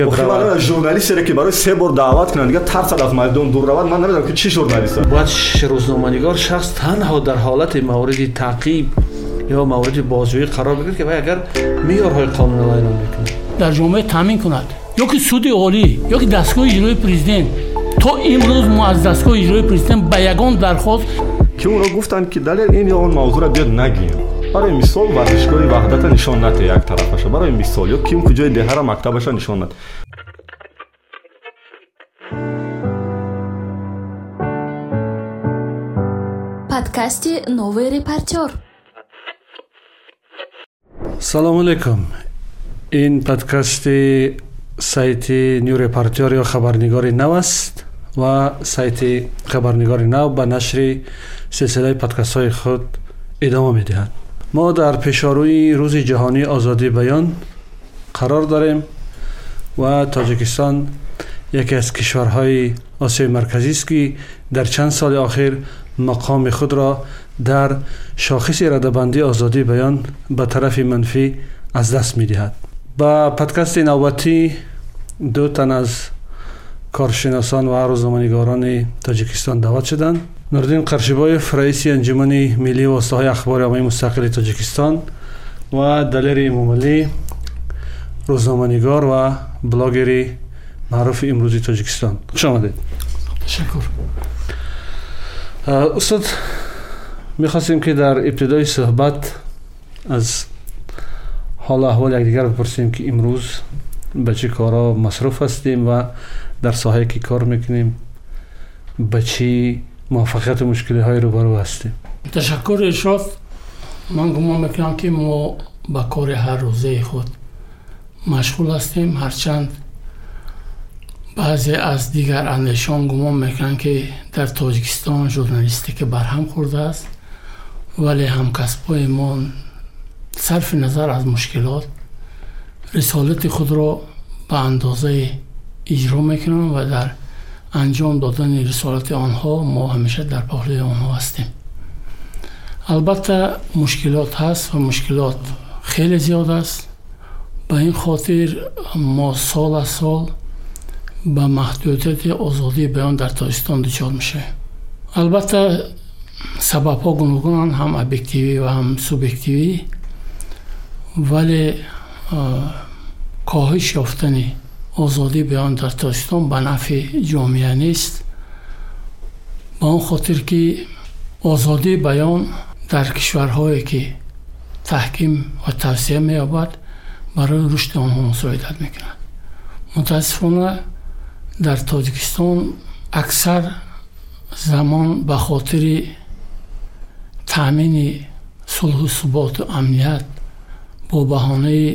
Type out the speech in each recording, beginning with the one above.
журналистере ки барои се бор даъват кунанд дигар тарсад аз майдон дур равад. Ман намедонам ки чӣ журналист бояд рӯзноманигор шахс танҳо дар ҳолати мавриди таъқиб ё мавриди бозҷӯӣ қарор бигирад ки вай агар меъёрҳои қонуниро эълон мекунад. Дар ҷомеа таъмин кунад. Ё ки суди олӣ ё ки дастгоҳи иҷрои президент. То имрӯз мо аз дастгоҳи иҷрои президент ба ягон дархост ки онро гуфтанд ки далел ин ё он мавзӯъро биёд нагӯем барои мисол варзишгоҳи ваҳдата нишон нате як тарафаша барои мисол ё ким куҷои деҳара мактабаша нишон нате подкасти новый репортер салому алейкум. Ин подкасти сайти ню репортер ё хабарнигори нав аст ва сайти хабарнигори нав ба нашри силсилаи подкастҳои худ идома медиҳад мо дар пешорӯи рӯзи ҷаҳонии озодии баён қарор дорем ва тоҷикистон яке аз кишварҳои осиёи марказист ки дар чанд соли охир мақоми худро дар шохиси радабандии озодии баён ба тарафи манфӣ аз даст медиҳад. Ба подкасти навбатӣ ду тан аз коршиносон ва рӯзноманигорони тоҷикистон даъват шуданд نوردین قرشبایف رئیس انجمن ملی واسطه‌های اخبار عامه مستقل تاجیکستان و دلیر امامعلی روزنامه‌نگار و بلاگری معروف امروزی تاجیکستان خوش آمدید تشکر استاد می‌خواستیم که در ابتدای صحبت از حال احوال یکدیگر بپرسیم که امروز به چه کارا مصروف هستیم و در ساحه که کار می‌کنیم به چی موفقیت مشکلی های روبرو هستیم تشکر شد. من گمان می‌کنم که ما با کار هر روزه خود مشغول هستیم هرچند بعضی از دیگر اندیشان گمان می‌کنن که در تاجیکستان جورنالیستی که برهم خورده است ولی هم کسبای ما صرف نظر از مشکلات رسالت خود را به اندازه اجرا می‌کنن و در дар анҷом додани рисолати онҳо мо ҳамеша дар паҳлӯи онҳо ҳастем албатта мушкилот ҳаст ва мушкилот хеле зиёд аст ба ин хотир мо сол аз сол ба маҳдудияти озодии баён дар тоҷикистон дучор мешавем албатта сабабҳо гуногунанд ҳам объективӣ ва ҳам субъективӣ вале коҳиш ёфтани озодии баён дар тоҷикистон ба нафъи ҷомеа нест. Ба он хотир ки озодии баён дар кишварҳое ки таҳким ва тавсия меёбад барои рушди онҳо мусоидат мекунад. Мутаассифона дар тоҷикистон аксар замон ба хотири таъмини сулҳу суботу амният бо баҳонаи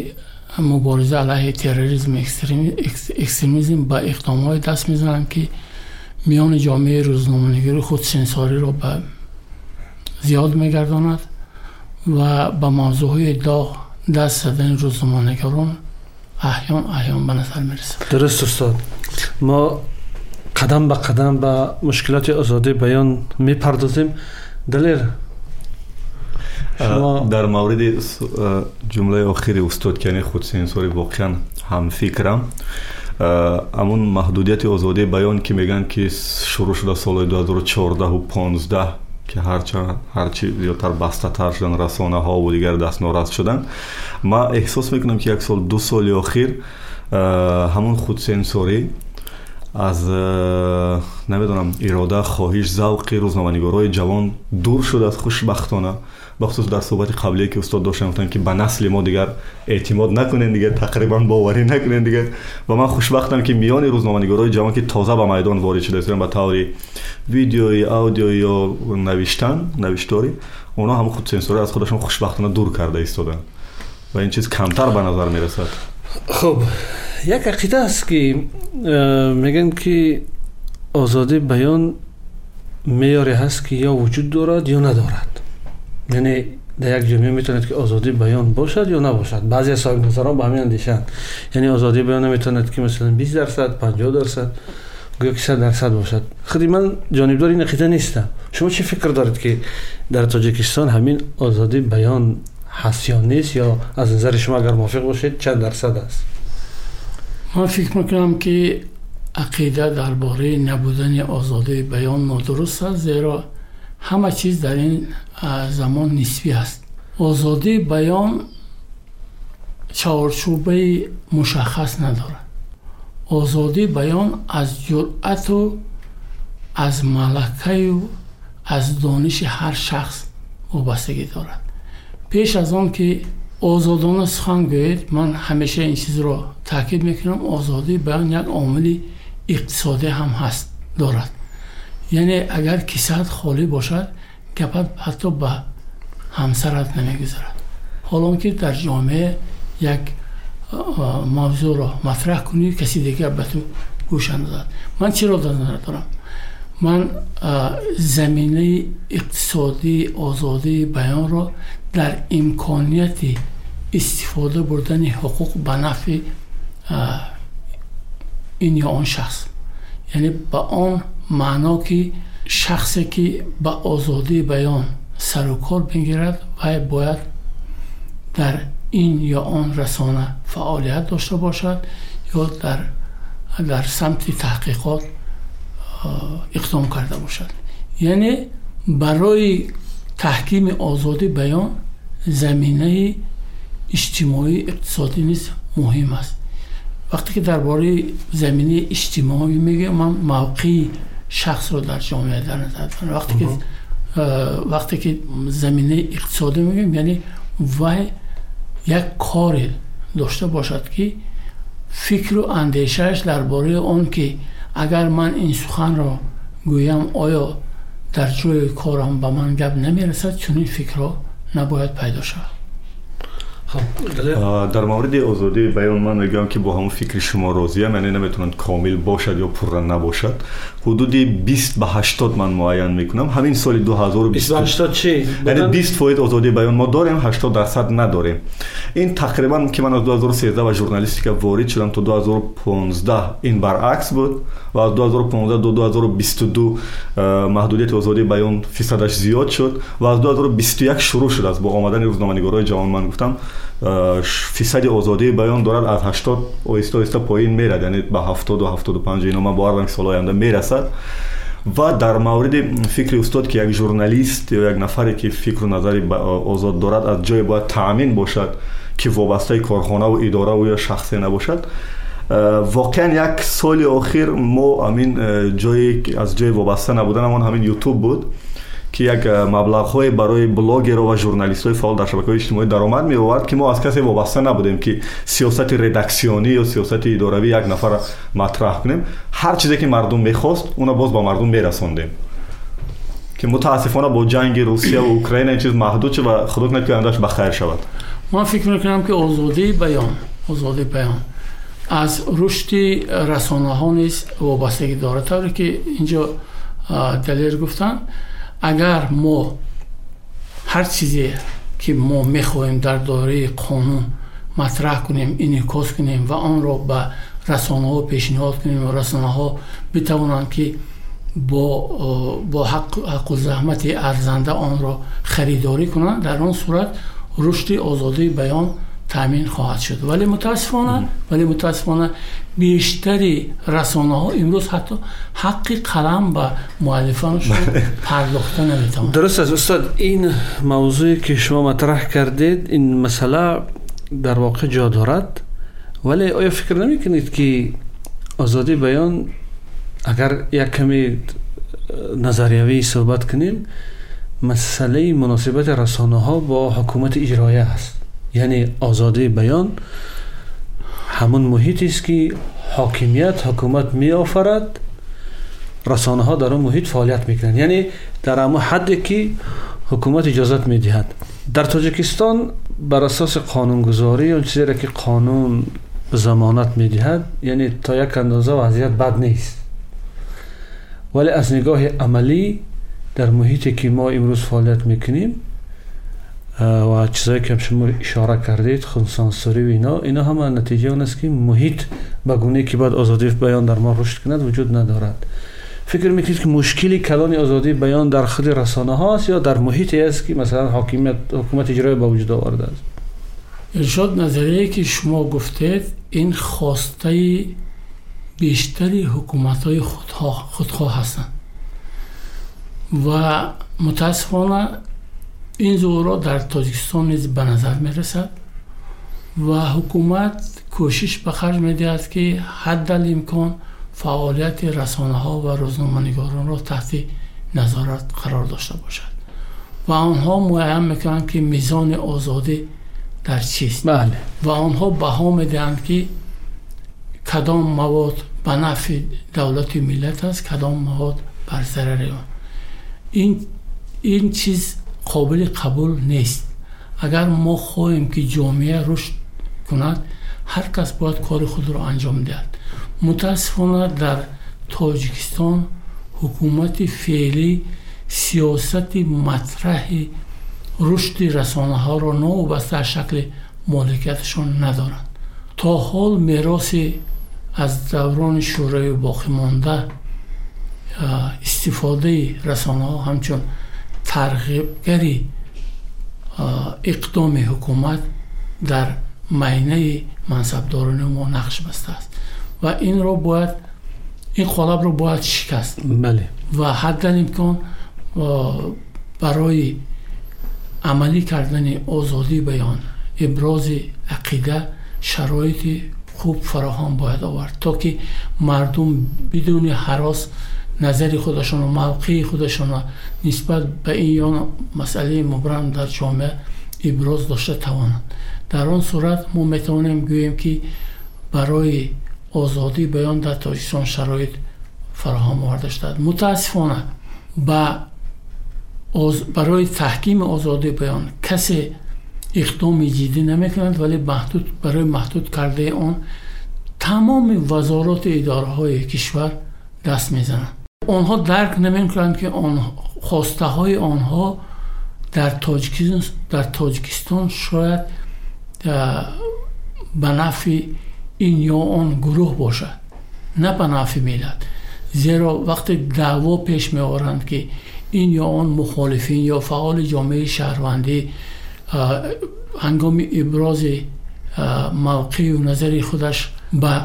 مبارزه علیه تروریسم اکستریمیزم با اقدام دست می‌زنند که میان جامعه روزنامه‌نگاری خود سنساری را به زیاد میگرداند و به موضوع های داغ دست زدن روزنامه‌نگاران احیان احیان به نظر می‌رسد درست استاد ما قدم به قدم به مشکلات آزادی بیان می‌پردازیم؟ دلیر дар мавриди ҷумлаи охири устод ки яъне худсенсорӣ воқеан ҳамфикрам ҳамун маҳдудияти озодии баён ки мегӯянд ки шурӯъ шуда солҳои 2014 15 ки ҳарчи зиёдтар бастатар шудан расонаҳову дигар дастнорас шуданд. Ман эҳсос мекунам ки як сол ду соли охир ҳамун худсенсорӣ аз намедонам ирода хоҳиш завқи рӯзноманигорҳои ҷавон дур шудааст хушбахтона. Бахусус дар суҳбати қаблие ки устод доштам гуфтанд ки ба насли мо дигар эътимод накунем дигар тақрибан боварӣ накунем дигар. Ва ман хушбахтам ки миёни рӯзноманигорҳои ҷавон ки тоза ба майдон ворид шуда истоданд ба таври видеои аудиои ё навиштан навишторӣ онҳо ҳамн худсенсорӣ аз худашон хушбахтона дур карда истоданд ва ин чиз камтар ба назар мерасад. Хуб як ақида аст ки э, мегӯянд ки озодии баён меъёре ҳаст ки ё вуҷуд дорад ё надорад яъне дар як ҷомеа метавонад ки озодии баён бошад ё набошад баъзе соҳибназарон ба ҳамин андешаанд яъне озодии баён наметавонад ки масалан бист дарсад панҷоҳ дарсад гӯё ки сад дарсад бошад худи ман ҷонибдори ин ақида нестам шумо чӣ фикр доред ки дар тоҷикистон ҳамин озодии баён ҳаст ё нест ё аз назари шумо агар мувофиқ бошед чанд дарсад аст ман фикр мекунам ки ақида дар бораи набудани озодии баён нодуруст аст зеро ҳама чиз дар ин замон нисбӣ аст. Озодии баён чаҳорчӯбаи мушаххас надорад. Озодии баён аз ҷуръату аз малакаю аз дониши ҳар шахс вобастагӣ дорад. Пеш аз он ки озодона сухан гӯед ман ҳамеша ин чизро таъкид мекунам озодии баён як омили иқтисодӣ ҳам ҳаст дорад яъне агар кисаат холӣ бошад гапат ҳатто ба ҳамсарат намегузарад ҳолон ки дар ҷомеа як мавзӯъро матраҳ кунӣ каси дигар ба ту гӯш андозад ман чиро дар назар дорам من زمینه اقتصادی آزادی بیان را در امکانیت استفاده بردن حقوق به نفع این یا آن شخص. یعنی به آن معنا که شخصی که به آزادی بیان سر و کار بگیرد و باید در این یا آن رسانه فعالیت داشته باشد یا در در سمت تحقیقات اقدام کرده باشد. یعنی برای تحکیم آزادی بیان زمینه اجتماعی اقتصادی نیست مهم است. وقتی که درباره زمینه اجتماعی میگه من موقعی شخص رو در جامعه در نظر دارم. وقتی که وقتی که زمینه اقتصادی میگم یعنی وای یک کار داشته باشد که فکر و اندیشهش درباره آن که اگر من این سخن را گویم آیا در جای کارم به من گپ نمی‌رسد؟ چون این فکر را نباید پیدا شود. در مورد آزادی بیان من میگم که با همون فکر شما راضیم یعنی نمی‌تونن کامل باشد یا پررن نباشد. حدودی 20 به 80 من معین می‌کنم. همین سال 2020 20 چی؟ یعنی 20 فوید آزادی بیان ما داریم 80 درصد نداریم. این تقریبا که من از 2013 و ژورنالیستیک وارد شدم تا 2015 این برعکس بود و از 2015 تا 2022 محدودیت آزادی بیان فیصدش زیاد شد و از 2021 شروع شد. از با آمدن روزنامه‌نگارای جوان من گفتم فیصد آزادی بیان دارد از 80 آهسته آهسته پایین میرد یعنی به 70 و 75 اینا من باور سال آینده می‌رسد. و در مورد فکر استاد که یک ژورنالیست یا یک نفری که فکر و نظری آزاد دارد از جای باید تامین باشد که وابسته کارخانه و اداره و یا شخصی نباشد. واقعا یک سال اخیر ما همین جایی از جای وابسته نبودن همین یوتیوب بود. ки як э, маблағҳое барои блогерҳо ва журналистҳои фаъол дар шабакаҳои иҷтимоӣ даромад меовард ки мо аз касе вобаста набудем ки сиёсати редаксионӣ ё сиёсати идоравӣ як нафара матраҳ кунем ҳар чизе ки мардум мехост уна боз ба мардум мерасондем. Ки мутаассифона бо ҷанги русияву украина ин чиз маҳдуд шуд ва худо кунад ки оиндаш ба хайр шавад. Ман фикр мекунам ки озодии баён озоди баён аз рушди э, расонаҳо низ вобастагӣ дорад. Тавре ки инҷо э, далер гуфтанд агар мо ҳар чизе ки мо мехоҳем дар доираи қонун матраҳ кунем инъикос кунем ва онро ба расонаҳо пешниҳод кунем ва расонаҳо битавонанд ки бо бо ҳаққу заҳмати арзанда онро харидорӣ кунанд дар он сурат рушди озодии баён таъмин хоҳад шуд. Вале мутаассифона вале мутаассифона بیشتری رسانه ها امروز حتی حق قلم به مؤلفانشون پرداخته نمی‌تونن. درست است استاد. این موضوعی که شما مطرح کردید این مسئله در واقع جا دارد. ولی آیا فکر نمی کنید که آزادی بیان اگر یک کمی نظریوی صحبت کنیم مسئله مناسبت رسانه ها با حکومت اجرایه است؟ یعنی آزادی بیان همون محیطی است که حاکمیت حکومت می آفرد رسانه ها در اون محیط فعالیت می‌کنند یعنی در اما حدی که حکومت اجازت می دهد در تاجیکستان بر اساس قانونگذاری اون چیزی که قانون زمانت می دهد یعنی تا یک اندازه وضعیت بد نیست. ولی از نگاه عملی در محیطی که ما امروز فعالیت می‌کنیم و چیزایی که شما اشاره کردید خونسانسوری و اینا اینا همه نتیجه اون است که محیط به گونه که باید آزادی بیان در ما رشد کند وجود ندارد. فکر می‌کنید که مشکلی کلان آزادی بیان در خود رسانه هاست یا در محیطی است که مثلا حاکمیت حکومت اجرایی با وجود آورده است؟ ارشاد نظریه که شما گفتید این خواسته بیشتری حکومت های خودخواه, خودخواه هستند. و متاسفانه این ظهورات در تاجیکستان نیز به نظر می رسد و حکومت کوشش به خرج می دهد که حد امکان فعالیت رسانه ها و روزنامه‌نگاران را تحت نظارت قرار داشته باشد و آنها معین می‌کنند که میزان آزادی در چیست بله. و آنها بها می‌دهند که کدام مواد به نفع دولت و ملت است کدام مواد بر ضرر آن. این این چیز قابل قبول نیست اگر ما خواهیم که جامعه رشد کند هر کس باید کار خود را انجام دهد متاسفانه در تاجیکستان حکومت فعلی سیاست مطرح رشد رسانه ها را نوبسته شکل مالکیتشان ندارند تا حال میراث از دوران شورای باقی مانده استفاده رسانه ها همچون тарғибгари иқдоми ҳукумат дар майнаи мансабдорони мо нақш бастааст ва инро бояд ин қолабро бояд шикаст. Бале. ва ҳаддан имкон барои амалӣ кардани озодии баён ибрози ақида шароити хуб фароҳам бояд овард то ки мардум бидуни ҳарос назари худашонро мавқеи худашонро нисбат ба ин ё масъалаи мубрам дар ҷомеа иброз дошта тавонанд. Дар он сурат мо метавонем гӯем ки барои озодии баён дар тоҷикистон шароит фароҳам оварда шудаат мутаассифона ба барои таҳкими озодии баён касе иқдоми ҷиддӣ намекунад вале маҳдуд барои маҳдуд кардаи он тамоми вазороти идораҳои кишвар даст мезананд آنها درک نمی کنند که آن خواسته های آنها در تاجیکستان, در تاجیکستان شاید به نفع این یا آن گروه باشد نه به نفع ملت. زیرا وقتی دعوا پیش می آورند که این یا آن مخالفین یا فعال جامعه شهروندی هنگام ابراز موقع و نظر خودش به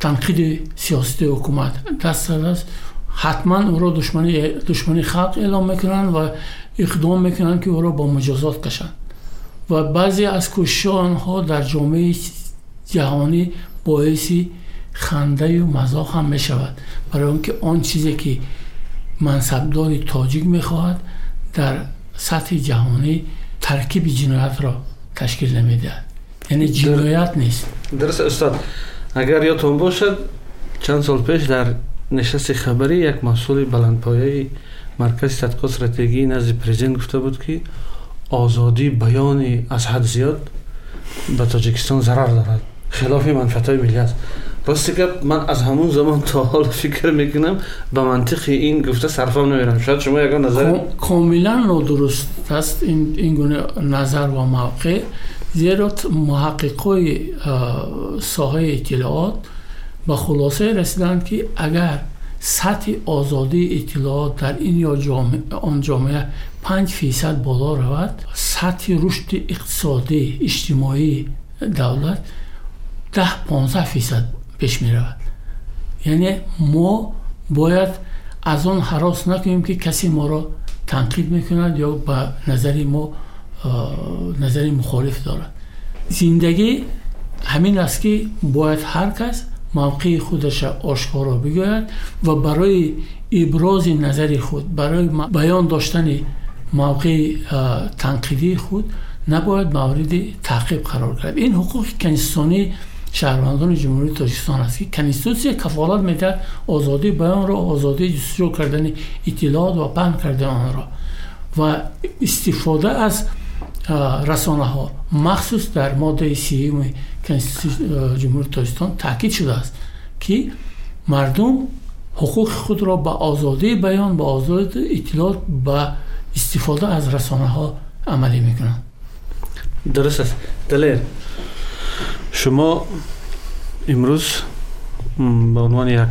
تنقید سیاست حکومت دست است حتما او را دشمنی, دشمنی خلق اعلام می‌کنن و اقدام می‌کنن که او را با مجازات کشند. و بعضی از کشان ها در جامعه جهانی باعثی خنده و مزاق هم می شود برای اونکه آن چیزی که منصبدار تاجیک می‌خواهد در سطح جهانی ترکیب جنایت را تشکیل نمی‌دهد. یعنی جنایت نیست. درست استاد. اگر یادتون باشد چند سال پیش در نشست خبری یک مسئول بلندپایه مرکز تدقیق استراتژی نزد پرزیدنت گفته بود که آزادی بیان از حد زیاد به تاجیکستان ضرر دارد. خلاف منفعت های ملی است. راستی که من از همون زمان تا حال فکر می‌کنم به منطق این گفته صرفا نمیرم. شاید شما یک نظر کاملا نادرست است این, این گونه نظر و موقع زیرا محققای ساحه اطلاعات به خلاصه رسیدند که اگر سطح آزادی اطلاعات در این یا جامعه آن جامعه 5 فیصد بالا رود سطح رشد اقتصادی اجتماعی دولت ده 15 فیصد پیش می رود. یعنی ما باید از آن حراس نکنیم که کسی ما را تنقید می‌کند یا به نظر ما نظر مخالف دارد. زندگی همین است که باید هر کس мавқеи худаша ошкоро бигӯяд ва барои ибрози назари худ барои баён доштани мавқеи танқидии худ набояд мавриди таъқиб қарор кард. Ин ҳуқуқи конститутсионии шаҳрвандони ҷумҳурии тоҷикистон аст ки конститутсия кафолат медиҳад озодии баёнро озодии ҷустуҷӯ кардани иттилоот ва паҳн кардани онро. Ва истифода аз расонаҳо махсус дар моддаи сиюми سیوم جمهوری تاجیکستان تاکید شده است که مردم حقوق خود را به آزادی بیان به آزادی اطلاعات به استفاده از رسانه ها عملی می‌کنند. درست است. دلیر شما امروز به عنوان یک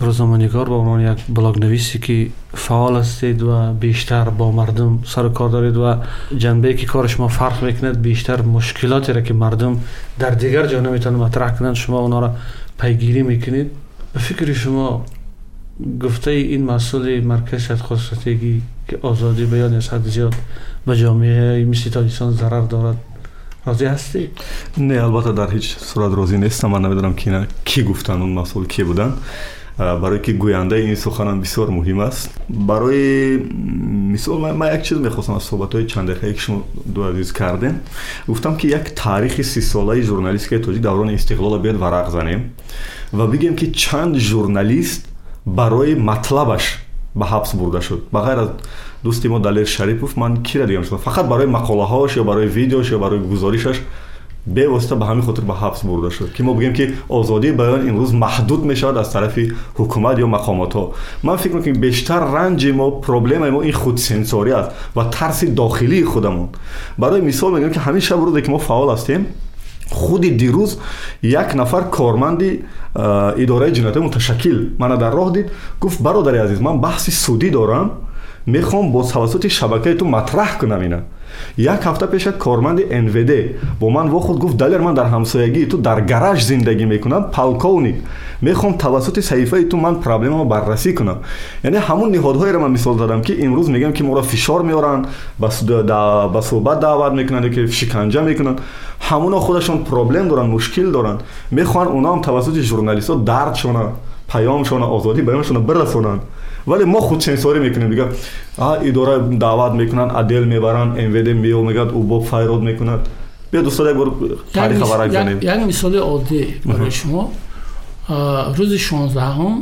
روزنامه نگار عنوان یک بلاگ نویسی که فعال هستید و بیشتر با مردم سر کار دارید و جنبه که کار شما فرق می‌کند بیشتر مشکلاتی را که مردم در دیگر جا نمی‌تونه مطرح کنند شما اونا را پیگیری می‌کنید. به فکر شما گفته این مسئول مرکز شد خصوصیتگی که آزادی بیان از حد زیاد به جامعه مثل تاجیکستان ضرر دارد راضی هستی؟ نه البته در هیچ صورت راضی نیستم. من نمیدارم کی, کی گفتن اون مسئول کی بودن. Барое ки гӯяндаи ин суханам бисёр муҳим аст. Барои мисол ман як чиз мехостам аз суҳбатҳои чандақае ки шумо ду азиз кардем. Гуфтам ки як таърихи сисолаи журналистикаи тоҷик даврони истиқлола биёд варақ занем ва бигӯем ки чанд журналист барои матлабаш ба ҳабс бурда шуд. Ба ғайр аз дӯсти мо далер шарипов ман кира дигам шудам фақат барои мақолаҳош ё барои видеош ё барои гузоришаш бевосита ба ҳамин хотир ба ҳабс бурда шуд ки мо бигӯем ки озодии баён имрӯз маҳдуд мешавад аз тарафи ҳукумат ё мақомотҳо ман фикр мекунам ки бештар ранҷи мо проблемаи мо ин худсенсорӣ аст ва тарси дохилии худамон барои мисол мегӯям ки ҳамин шаб рӯзе ки мо фаъол ҳастем худи дирӯз як нафар корманди идораи ҷиноятҳои муташаккил мана дар роҳ дид гуфт бародари азиз ман баҳси судӣ дорам мехоҳам бо тавассути шабакаи ту матраҳ кунам ина як ҳафта пеша корманди нвд бо ман вохӯрд гуфт далер ман дар ҳамсоягии ту дар гараж зиндагӣ мекунам полковник. Мехоҳам тавассути саҳифаи ту ман проблемаро баррасӣ кунам яъне ҳамун ниҳодҳоеро ман мисол задам ки имрӯз мегӯям ки моро фишор меоранд ба суҳбат даъват мекунанд ки шиканҷа мекунанд. Ҳамуно худашон проблем доранд мушкил доранд. Мехоҳанд онаам тавассути журналистҳо дардшона паёмшона озодии баёншона бирасонанд ولی ما خود سنسوری می‌کنیم. دیگه اداره دعوت می‌کنن عدل می‌برن ام وی دی میومگد او بوب فایرود می‌کنند بیا دوستان یک بار تاریخ از دی یک مثال عادی برای شما. روز 16 هم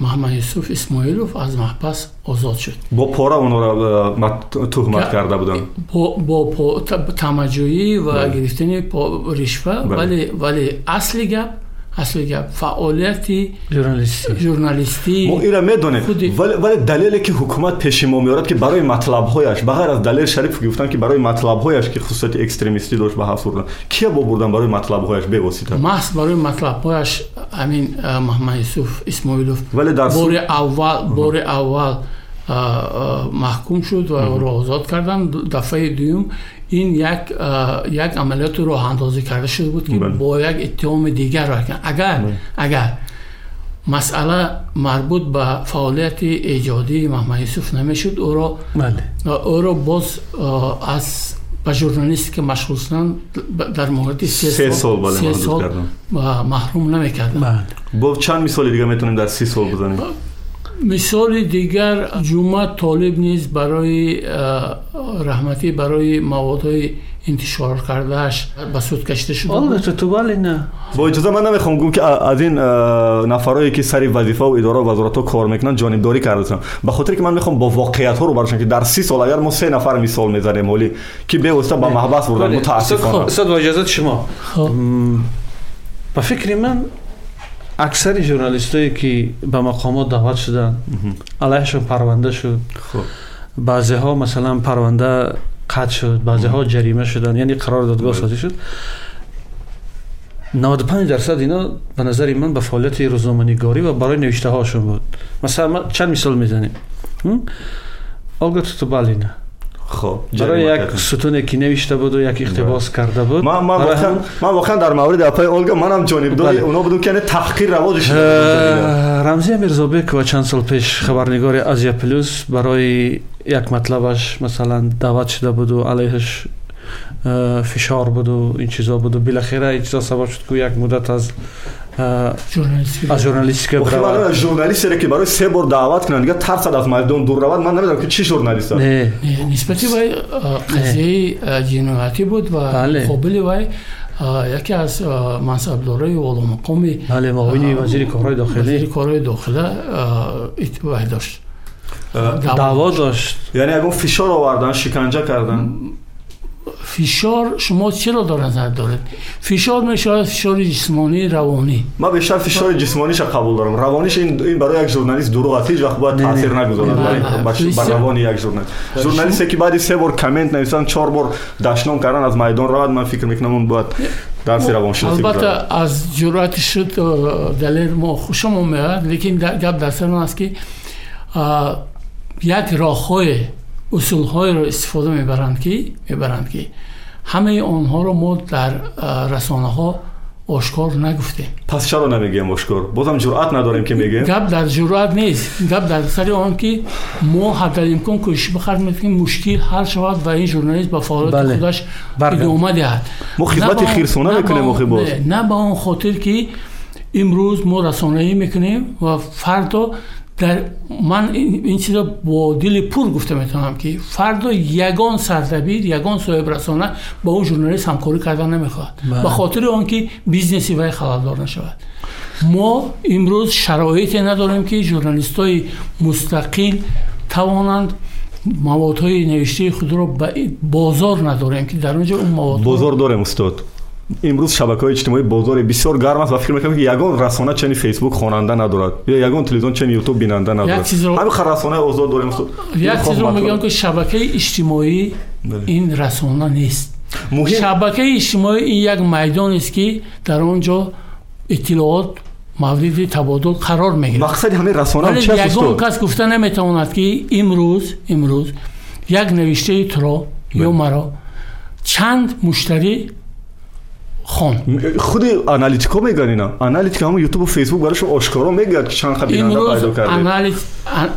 محمد یوسف اسماعیلوف از محبس آزاد شد. با پورا اونا را تهمت کرده بودن. با, با تمجویی و بله. گرفتن رشوه. بله. ولی, ولی اصلی گپ اصل گپ فعالیتی ژورنالیستی ژورنالیستی ما ایرا ولی ولی دلیلی که حکومت پیش ما میارد که برای مطلب هایش بغیر از دلیل شریف گفتن که برای مطلب هایش که خصوصیت اکستریمیستی داشت به حفظ بردن کیا با بردن برای مطلب هایش به واسطه محض برای مطلب هایش امین محمد یوسف اسماعیلوف ولی در بار اول بار اول محکوم شد و آزاد کردن دفعه دوم این یک یک عملیات رو اندازی کرده شده بود که بله. با یک اتهام دیگر را کن اگر بلد. اگر مسئله مربوط به فعالیت ایجادی محمد یوسف نمی‌شد او را بله. او را باز از به ژورنالیست که در مورد سه, سه سال, سال, سال, سال محروم نمی‌کردن با بله. چند مثال دیگه می‌تونیم در سی سال بزنیم؟ مثال دیگر جمعه طالب نیز برای رحمتی برای مواد های انتشار کردهش به سود کشته شده البته تو بله نه؟ با اجازه من نمی‌خوام گم که از این نفرایی که سری وظیفه و اداره و وزارت ها کار می‌کنن جانبداری کردن به خاطر که من می‌خوام با واقعیت ها رو براشون که در سی سال اگر ما سه نفر مثال می‌زنیم ولی که به واسطه به محبس بردن بله. متاسفانه. استاد با اجازه شما. خب. به فکر من اکثر ژورنالیستایی که به مقامات دعوت شدن علیهشون پرونده شد. خوب. بعضی ها مثلا پرونده قطع شد بعضی ها جریمه شدن یعنی قرار دادگاه بله. سازی شد. 95 درصد اینا به نظر من به فعالیت روزنامه‌نگاری و برای نوشته هاشون بود. مثلا چند مثال می‌زنیم؟ آگات تو بالینه بله خب برای یک ستون که نوشته بود و یک اختباس کرده بود. من من واقعا من واقعا در مورد اپای اولگا منم جانب دو بله. اونا بودم که تحقیر رواجش رمزی میرزابک و چند سال پیش خبرنگار ازیا پلوس برای یک مطلبش مثلا دعوت شده بود و علیهش فشار بود و این چیزا بود و بالاخره این چیزا سبب شد که یک مدت از аз журналистика. биравад журналистере ки барои се бор даъват кунанд дигар тарсад аз майдон дур равад. Ман намедонам ки чӣ журналист аст нисбати вай қазияи ҷиноятӣ буд ва муқобили вай яке аз мансабдорои олумақоми муовини вазири корҳои дохилӣ корҳои дохила вай дошт. Даъво дошт. Яъне ягон фишор овардан шиканҷа кардан فشار شما چرا در نظر دارید؟ فشار میشه فشار جسمانی روانی. ما بیشتر فشار جسمانی ش قبول دارم. روانیش این این برای یک ژورنالیست دروغ هیچ وقت باید تاثیر نگذارد. بله، بله. برای بر روانی یک ژورنالیست. ژورنالیستی که بعد سه بار کامنت نویسن چهار بار دشنام کردن از میدان راه من فکر می‌کنم اون باید درس خب، روانشناسی البته از جرأت شد دلیل ما خوشم میاد لیکن گپ در است که یک راههای اصولهایی را استفاده می‌برند که می‌برند که همه آنها رو ما در رسانه ها آشکار نگفتیم. پس چرا نمیگیم آشکار. بازم جرأت نداریم که میگیم گپ در جرأت نیست. گپ در سر آن که ما حد امکان کوشش بخرد که مشکل حل شود و این ژورنالیست به فعالیت بله. خودش بله. ادامه دهد. ما خدمت خیرسونه می‌کنیم آخه باز. نه به با آن خاطر که امروز ما رسانه می‌کنیم و فردا در من این, این چیزا با دل پر گفته می‌تونم که فردا یگان سردبیر یگان صاحب رسانه با اون ژورنالیست همکاری کردن نمی‌خواد. بله. به خاطر اون که بیزنسی وی خلالدار نشود. ما امروز شرایطی نداریم که ژورنالیستای مستقل توانند مواد های نوشته خود را بازار نداریم که در اونجا اون مواد بازار داریم استاد. امروز شبکه‌های اجتماعی بازار بسیار گرم است و فکر می‌کنم که یگان رسانه چنین فیسبوک خواننده ندارد یا یگان تلویزیون چنین یوتیوب بیننده ندارد. چیزو... همین رسانه آزاد داریم. یک چیز رو میگم که شبکه اجتماعی بله. این رسانه نیست. مهم. شبکه اجتماعی این یک میدان است که در آنجا اطلاعات مورد تبادل قرار می‌گیرد. مقصد همه رسانه چه است یگان کس گفته نمی‌تواند که امروز امروز یک نویشته تو بله. یا مرا چند مشتری خون. خود آنالیتیکو میگن اینا. آنالیتیک هم یوتیوب و فیسبوک براش آشکارا میگه که چند خط اینا پیدا کرده. انالیت...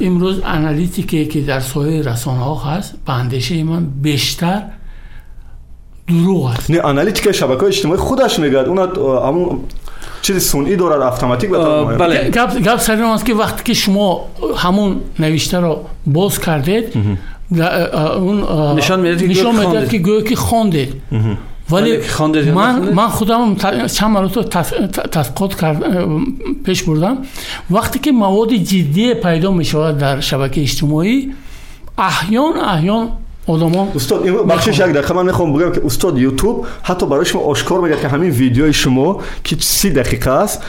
امروز آنالیتیکی که در سایه رسانه ها هست به من بیشتر دروغ است. نه آنالیتیک شبکه اجتماعی خودش میگه. اون همون چیز سنئی داره اتوماتیک بله. گپ گپ سر است که وقتی که شما همون نوشته رو باز کردید اون نشان میده که گویا که خواندید ولی من من خودم چند مرات کرد پیش بردم. وقتی که مواد جدی پیدا می شود در شبکه اجتماعی احیان احیان آدما استاد اینو بخشش یک دقیقه خب من می‌خوام بگم که استاد یوتیوب حتی برای شما آشکار میگه که همین ویدیوی شما که 30 دقیقه است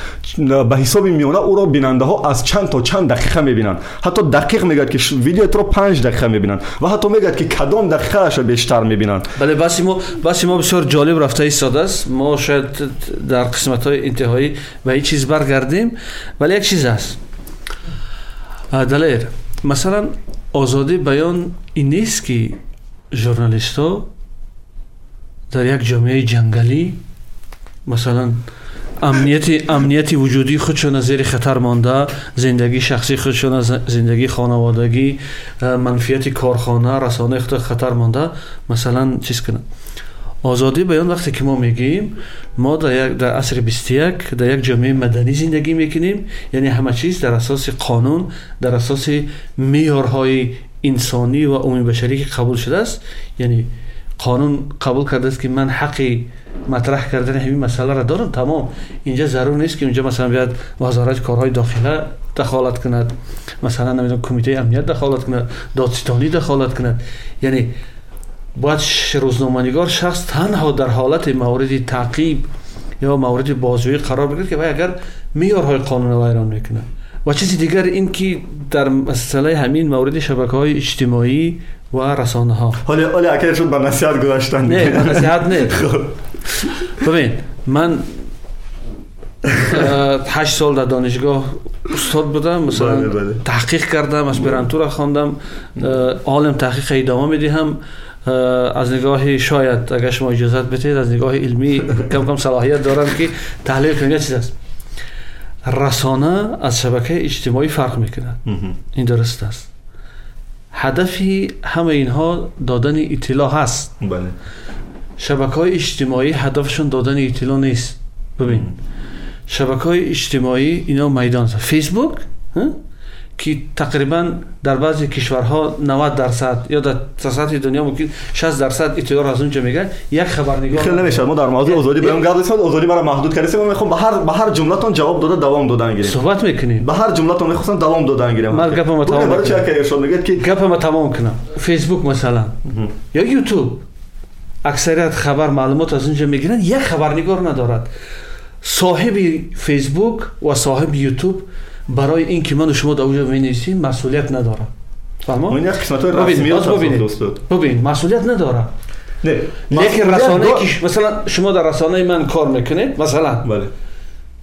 به حساب میونه او را بیننده ها از چند تا چند دقیقه می‌بینن حتی دقیق میگه که ویدیو تو 5 دقیقه می‌بینن و حتی میگه که کدام دقیقه اش بیشتر می‌بینن بله بس ما بس ما بسیار جالب رفته استاد است. ما شاید در قسمت های انتهایی و این چیز برگردیم. ولی یک چیز است دلیر مثلا آزادی بیان این نیست که ژورنالیست ها در یک جامعه جنگلی مثلا امنیت امنیت وجودی خودشون از زیر خطر مانده زندگی شخصی خودشون از زندگی خانوادگی منفیت کارخانه رسانه خود خطر مانده مثلا چیز کنند آزادی بیان وقتی که ما میگیم ما در, یک در عصر 21 در یک جامعه مدنی زندگی می‌کنیم یعنی همه چیز در اساس قانون در اساس میارهای انسانی و عمومی بشری که قبول شده است یعنی قانون قبول کرده است که من حقی مطرح کردن همین مسئله را دارم تمام اینجا ضرور نیست که اونجا مثلا بیاد وزارت کارهای داخله دخالت کند مثلا نمی‌دونم کمیته امنیت دخالت کند دادستانی دخالت کند یعنی باید روزنامه‌نگار شخص تنها در حالت مورد تعقیب یا مورد بازجویی قرار بگیرد که اگر میارهای قانون را ایران می‌کنه و چیزی دیگر این که در مسئله همین مورد شبکه های اجتماعی و رسانه ها حالا حالا اکرشون به نصیحت گذاشتن. نه به نصیحت نه. خب. ببین من هشت سال در دانشگاه استاد بودم مثلا بله بله. تحقیق کردم اسپرانتورا خواندم عالم تحقیق ادامه می‌دهم از نگاه شاید اگر شما اجازت بدید از نگاه علمی کم کم صلاحیت دارم که تحلیل کنید چیز است. расона аз шабакаи иҷтимоӣ фарқ мекунад ин дуруст аст ҳадафи ҳама инҳо додани иттилоъ ҳаст шабакаҳои иҷтимоӣ ҳадафашон додани иттилоъ нест бибин шабакаҳои иҷтимоӣ ино майдон фейсбук که تقریبا در بعضی کشورها 90 درصد یا در سطح دنیا ممکن 60 درصد اطلاع از اونجا میگه یک خبرنگار خیلی نمیشه ما در موضوع آزادی بهم گردید آزادی مرا محدود کردید ما می‌خوام به هر به هر جملتون جواب داده دوام دادن گیریم صحبت می‌کنیم به هر جملتون می‌خواستم دوام دادن گیریم من ما تمام برای چه شما میگید که گپم تمام کنم فیسبوک مثلا. یا یوتیوب. اکثریت خبر معلومات از اونجا می‌گیرن. یک خبرنگار ندارد. صاحب فیسبوک و صاحب یوتیوب برای اینکه من شما در اونجا می‌نویسیم مسئولیت نداره فهمو این یک قسمت رسمی ببین مسئولیت نداره نه لیکن رسانه که مثلا شما در رسانه من کار می‌کنید مثلا. بله.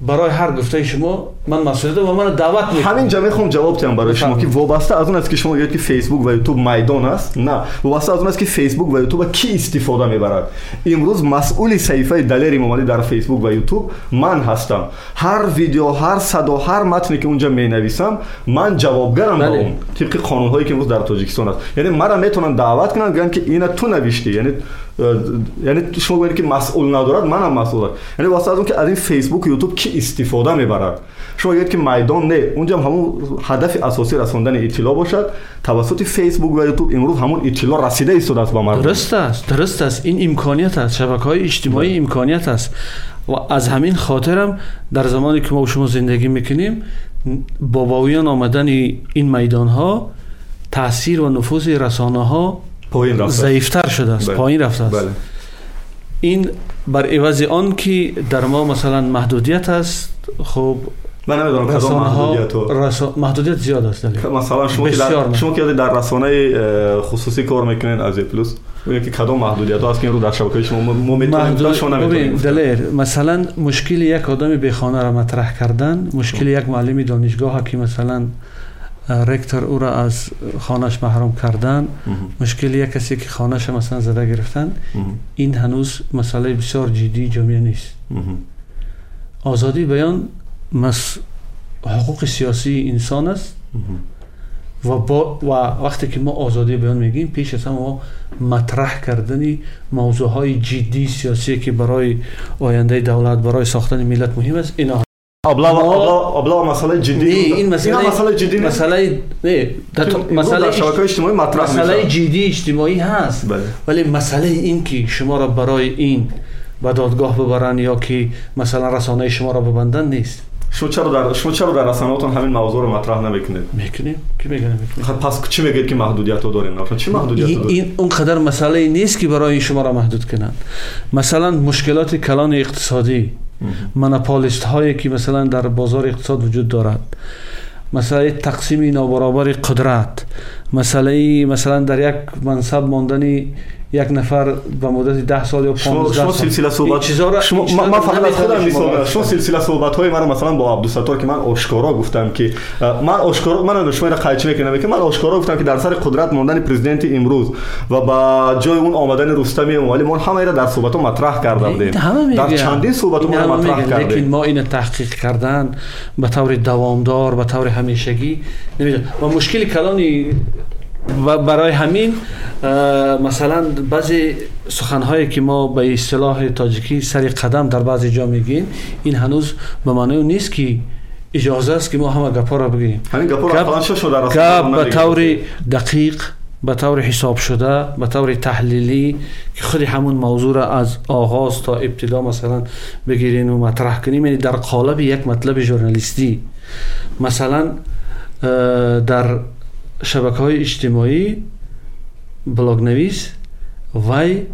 برای هر گفته شما من مسئولیت و من دعوت می‌کنم. همینجا می‌خوام جواب تیم برای شما که وابسته از اون است که شما گفت که فیسبوک و یوتیوب میدان است. نه. وابسته از اون است که فیسبوک و یوتیوب کی استفاده می‌برد؟ امروز مسئول صفحه دلیر امامی در فیسبوک و یوتیوب من هستم. هر ویدیو هر صدا هر متنی که اونجا می‌نویسم من جوابگرم به بله. طبق قانون هایی که امروز در تاجیکستان است. یعنی مرا می‌تونن دعوت کنن بگن که اینا تو نوشتی یعنی یعنی شما بگید که مسئول ندارد من هم مسئول یعنی واسه از اون که از این فیسبوک و یوتیوب کی استفاده می‌برد شما بگید که میدان نه اونجا هم همون هدف اساسی رساندن اطلاع باشد توسط فیسبوک و یوتیوب امروز همون اطلاع رسیده است با مردم درست است درست است این امکانیت است شبکه های اجتماعی امکانیت است و از همین خاطرم در زمانی که ما و شما زندگی می‌کنیم باباویان آمدن این میدان ها تاثیر و نفوذ رسانه ها پایین رفته ضعیفتر شده است. بله. پایین رفته است. بله. این بر عوض آن که در ما مثلا محدودیت است خب من نمی‌دونم کدام محدودیت رسو... محدودیت زیاد است دلیم. مثلا شما که در... شما که در رسانه خصوصی کار می‌کنین از پلوس ببینید که کدام محدودیت هست که این رو در شبکه شما ما می‌تونیم شما نمی‌تونیم دلیر مثلا مشکل یک آدم بیخانه را مطرح کردن مشکل خب. یک معلم دانشگاه که مثلا رکتور او از خانش محروم کردن. مشکل یک کسی که خانش مثلا زده گرفتن. این هنوز مسئله بسیار جدی جامعه نیست. آزادی بیان مس حقوق سیاسی انسان است. و, و وقتی که ما آزادی بیان میگیم پیش از ما مطرح کردن موضوع های جدی سیاسی که برای آینده دولت برای ساختن ملت مهم است. اینا Аблава- Мо- аблава- аблава масъалаи ҷиддӣ не ин Ина масъалаи масъалаи ҷиддӣ нест. масъалаи не дар Ки то- имрӯз масъалаи дар шабакаҳои иҷтимоӣ матрах масъалаи мешавад. ҷиддии иҷтимоӣ ҳаст Бале. вале масъалаи ин ки шуморо барои ин ба додгоҳ бибаранд ё ки масалан расонаи шуморо бибанданд нест шумо чаро дар- шумо чаро дар расонаҳотон ҳамин мавзӯъро матрах намекунед мекунем ки мегӯям мекунем Ха, пас чӣ мегӯед ки маҳдудиятҳо дорем нафан чӣ маҳдудиятҳо ин- дорем ин он қадар масъалае нест ки барои ин шуморо маҳдуд кунанд масалан мушкилоти калони иқтисодӣ منپالیست هایی که مثلا در بازار اقتصاد وجود دارد مسئله تقسیم نابرابر قدرت مسئله مثلا در یک منصب ماندنی یک نفر به مدت 10 سال یا 15 سال. سلسله صحبت چیزا شما من فقط از خودم مثال شما سلسله صحبت های من مثلا با عبدالستار که من آشکارا گفتم که من آشکارا من شما را قایچ می‌کنم که من آشکارا گفتم که در سر قدرت ماندن پرزیدنت امروز و با جای اون آمدن رستمی اموالی ما همه را در صحبت ها مطرح کردم در چندین صحبت ما مطرح کردیم. لیکن ما این تحقیق کردن به طور دوامدار به طور همیشگی نمی‌دونم. و مشکل کلان و برای همین مثلا بعضی سخنهایی که ما به اصطلاح تاجیکی سری قدم در بعضی جا میگیم این هنوز به معنی نیست که اجازه است که ما همه گپا را بگیم. همین گپا را گپ به طور دقیق به طور حساب شده به طور تحلیلی که خود همون موضوع را از آغاز تا ابتدا مثلا بگیرین و مطرح کنیم. یعنی در قالب یک مطلب ژورنالیستی. مثلا در масалан шабакаҳои иҷтимоӣ блогнавис вай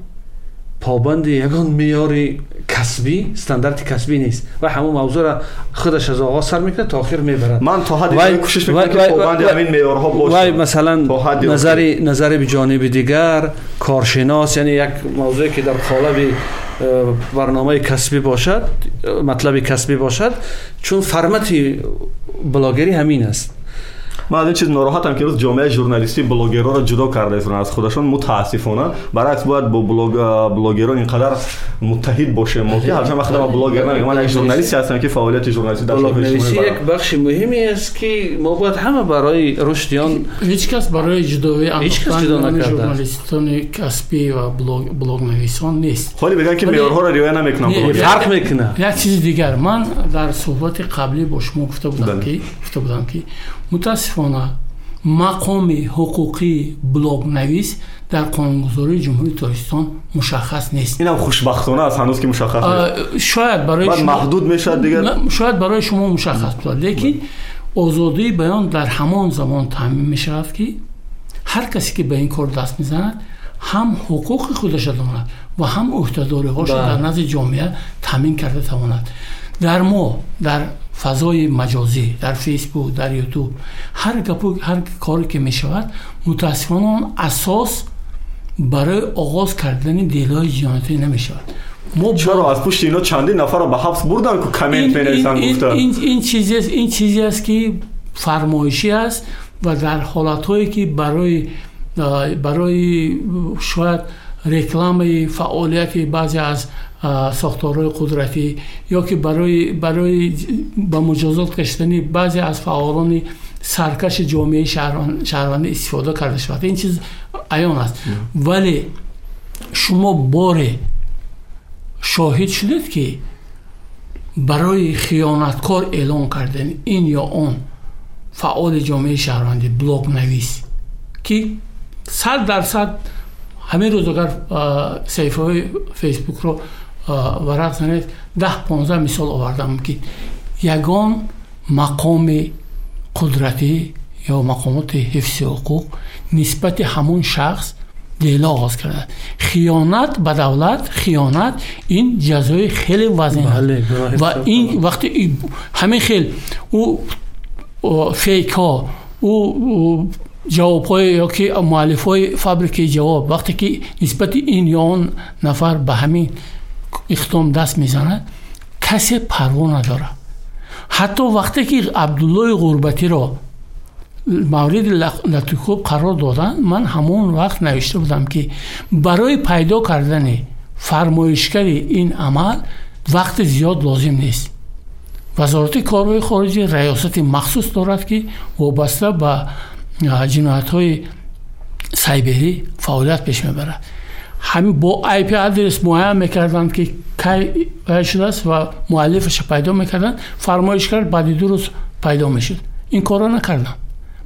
побанди ягон меъёри касбӣ стандарти касбӣ нест вай ҳамун мавзӯъро худаш аз оғоз сар мекунад то охир мебарад. Ман то ҳадди Вай- кӯшиш вай- мекунам ки вай- побанди вай- ҳамин меъёрҳо вай бошад масалан То ҳадди назари назари биҷониби дигар коршинос яъне як мавзӯе ки дар қолаби э, барномаи касбӣ бошад э, матлаби касбӣ бошад чун формати блогерӣ ҳамин аст ман аз ин чиз нороҳатам ки имрӯз ҷомеаи журналистӣ блогерҳоро ҷудо карда истоданд аз худашон мутаассифона. Баръакс бояд бо блогерон инқадар муттаҳид бошем мо ки ҳарчанд вақте ман блогер намегӯям ман як журналисте ҳастам ки фаъолияти журналистӣ дар шабакаи блогнависӣ иҷтимоӣ як бахши муҳиме аст ки мо бояд ҳама барои рушди он ҳеҷ кас барои ҷудовӣ Ҳеҷ кас ҷудо андохтани накарда. журналистони касбӣ ва блог- блогнависон нест. Ҳоле мегӯянд ки меъёрҳоро риоя намекунам фарқ мекунад. Як чизи дигар. Ман дар суҳбати қаблӣ бо шумо гуфта будам ки гуфта будам ки мутаассифона мақоми ҳуқуқии блогнавис дар қонунгузории ҷумҳурии тоҷикистон мушаххас нест инам хушбахтона аст ҳанӯз ки мушаххас нест. А, шояд барои баъд шумо- маҳдуд мешавад дигар На, шояд барои шумо мушаххас будад лекин озодии баён дар ҳамон замон таъмин мешавад ки ҳар касе ки ба ин кор даст мезанад ҳам ҳуқуқи худаш донад ва ҳам ӯҳдадориҳоро Ба. дар назди ҷомеа таъмин карда тавонад дар мо дар فضای مجازی در فیسبوک در یوتیوب هر گپو هر کاری که می‌شود متاسفانه اساس برای آغاز کردن دیلای جنایتی نمی‌شود. ما چرا؟ از پشت اینا چند نفر رو به حبس بردن که کامنت می نویسن گفتن این این چیزی است این چیزی است که فرمایشی است و در حالتهایی که برای برای شاید رکلام فعالیت بعضی از ساختارهای قدرتی یا که برای برای به مجازات کشیدن بعضی از فعالان سرکش جامعه شهروندی استفاده کرده شود. این چیز عیان است. ولی شما بار شاهد شدید که برای خیانتکار اعلان کردن این یا آن فعال جامعه شهروندی بلاگ نویس که صد درصد همه روز اگر صفحه های فیسبوک رو варақ занед даҳ понздаҳ мисол овардам ки ягон мақоми қудратӣ ё мақомоти ҳифзи ҳуқуқ нисбати ҳамон шахс деъло оғоз карданд хиёнат ба давлат хиёнат ин ҷазои хеле вазин ва ин вақти ҳамин хел ӯ фейкҳо ӯ ҷавобҳое ё ки муаллифҳои фабрикаи ҷавоб вақте ки нисбати ин ё он нафар ба ҳамин иқтидом даст мезанад касе парво надорад. Ҳатто вақте ки абдуллои ғурбатиро мавриди латукоб қарор доданд ман ҳамон вақт навишта будам ки барои пайдо кардани фармоишгари ин амал вақти зиёд лозим нест. Вазорати корҳои хориҷӣ раёсати махсус дорад ки вобаста ба ҷиноятҳои сайберӣ фаъолият пеш мебарад همین با آی پی آدرس معاین می‌کردن که کی رشد است و مؤلفش پیدا می‌کردن فرمایش کرد بعدی دو روز پیدا می‌شد. این کارو نکردن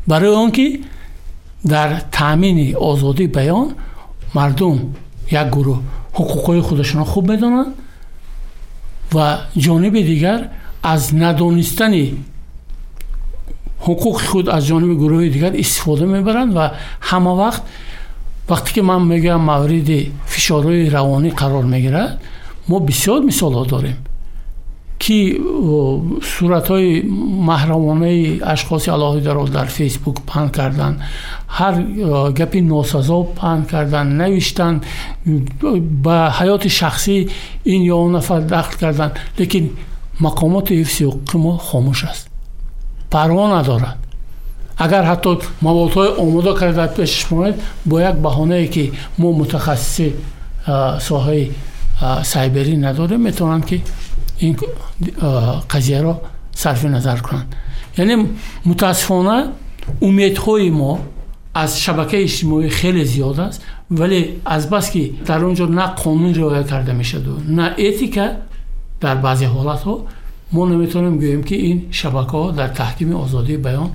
برای آنکه در تامین آزادی بیان مردم یک گروه حقوقهای خودشان خوب می‌دانند و جانب دیگر از ندانستن حقوق خود از جانب گروه دیگر استفاده می‌برند و همه وقت вақте ки ман мегӯям мавриди фишорҳои равонӣ қарор мегирад мо бисёр мисолҳо дорем ки суратҳои маҳрамонаи ашхоси алоҳидаро дар фейсбук паҳн карданд ҳар гапи носазо паҳн карданд навиштанд ба ҳаёти шахсӣ ин ё он нафар дахл карданд лекин мақомоти ҳифзи ҳуқуқи мо хомӯш аст парво надорад агар ҳатто маводҳои омода карда пешаш моед бо як баҳонае ки мо мутахассиси соҳаи сайберӣ надорем метавонанд ки ин қазияро сарфи назар кунанд. Яъне мутаассифона умедҳои мо аз шабакаи иҷтимоӣ хеле зиёд аст вале азбас ки дар он ҷо на қонун риоя карда мешавад на этика дар баъзе ҳолатҳо мо наметавонем гӯем ки ин шабакаҳо дар таҳкими озодии баён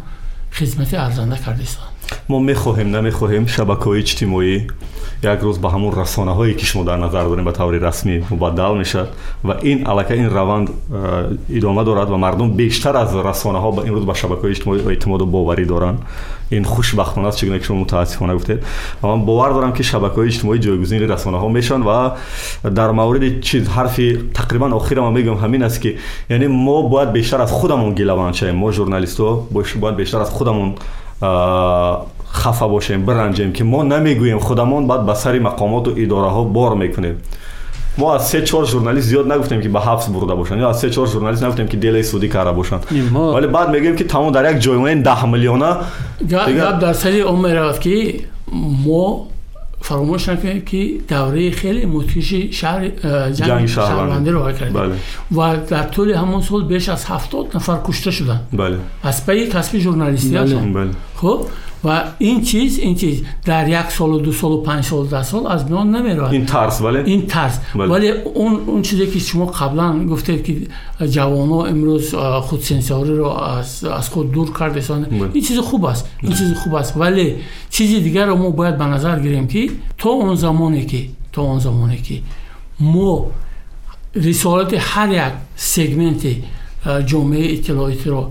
hizmeti arzanda kardeşlerim. мо мехоҳем намехоҳем шабакаҳои иҷтимоӣ як рӯз ба ҳамун расонаҳое ки шумо дар назар дорем ба таври расмӣ мубаддал мешавад ва ин аллакай ин раванд идома дорад ва мардум бештар аз расонаҳо имрӯз ба шабакаҳои иҷтимоӣ эътимоду боварӣ доранд ин хушбахтона аст чӣ гуна ки шумо мутаассифона гуфтед ва ман бовар дорам ки шабакаҳои иҷтимоӣ ҷойгузини расонаҳо мешаванд ва дар мавриди чиз ҳарфи тақрибан охира ман мегӯям ҳамин аст ки яъне мо бояд бештар аз худамон гилаванд шавем мо журналистҳо бояд бештар аз худамон хафа бошем биранҷем ки мо намегӯем худамон баъд ба сари мақомоту идораҳо бор мекунем. Мо аз се чор журналист зиёд нагуфтем ки ба ҳабс бурда бошанд ё аз се чор журналист нагуфтем ки делаи судӣ карда бошанд. Вале баъд мегӯем ки тамом дар як ҷоймаи даҳ миллиона гап дар сари он меравад ки мо فراموش نکنید که دوره خیلی مدهش شهر جنگ, جنگ شهروندی رو کرد بله. و در طول همون سال بیش از هفتاد نفر کشته شدن بله. از پای کسب جورنالیستی بله. بله. خب و این چیز این چیز. در یک سال و دو سال و پنج سال و ده سال از میان نمی‌رود این ترس ولی این ترس. بله. ولی اون اون چیزی که شما قبلا گفتید که جوان امروز خود سنسوری رو از, از خود دور کردشان بله. این چیز خوب است. این چیز خوب است. ولی چیز دیگر رو ما باید به نظر گیریم که تو اون زمانی که تو اون زمانی که ما رسالت هر یک سگمنت جامعه اطلاعاتی رو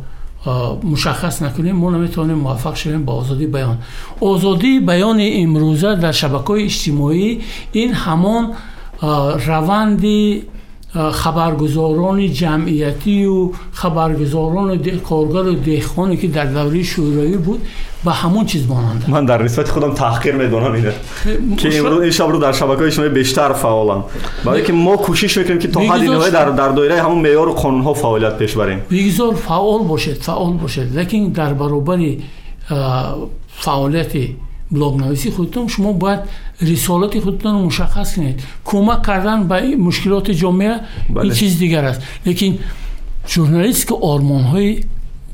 مشخص نکنیم ما نمی‌تونیم موفق شویم با آزادی بیان. آزادی بیان امروزه در شبکه اجتماعی این همان روند خبرگزاران جمعیتی و خبرگزاران کارگر و دهخانی که در دوره شورایی بود با همون چیز ماننده. من در نسبت خودم تحقیر می‌دونم اینه. که امروز این شب رو در شبکه اجتماعی بیشتر فعالم برای که ما کوشش می‌کنیم که تا حد در در دایره همون معیار و قانون ها فعالیت پیش بریم بگذار فعال باشد فعال باشد لیکن در برابر فعالیت بلاگ نویسی خودتون شما باید رسالت خودتون رو مشخص کنید. کمک کردن به مشکلات جامعه بله. این چیز دیگر است. لیکن جورنالیست که آرمان های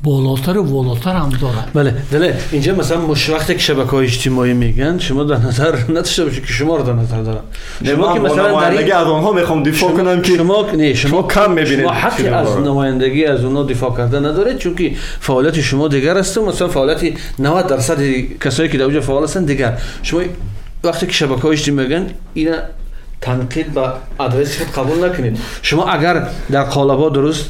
بالاتر و بالاتر هم دارن بله دله اینجا مثلا مش وقتی که شبکه های اجتماعی میگن شما در نظر نداشته باشید که شما رو در نظر دارن شما که مثلا در این ها می‌خوام دفاع کنم که شما نه شما, کم می‌بینید شما حقی از نمایندگی از اونها دفاع کرده ندارید چون که فعالیت شما دیگر است و مثلا فعالیت 90 درصد کسایی که در اونجا فعال هستند دیگر. شما وقتی که شبکه های اجتماعی میگن اینا تنقید به ادرس قبول نکنید. شما اگر در قالب‌ها درست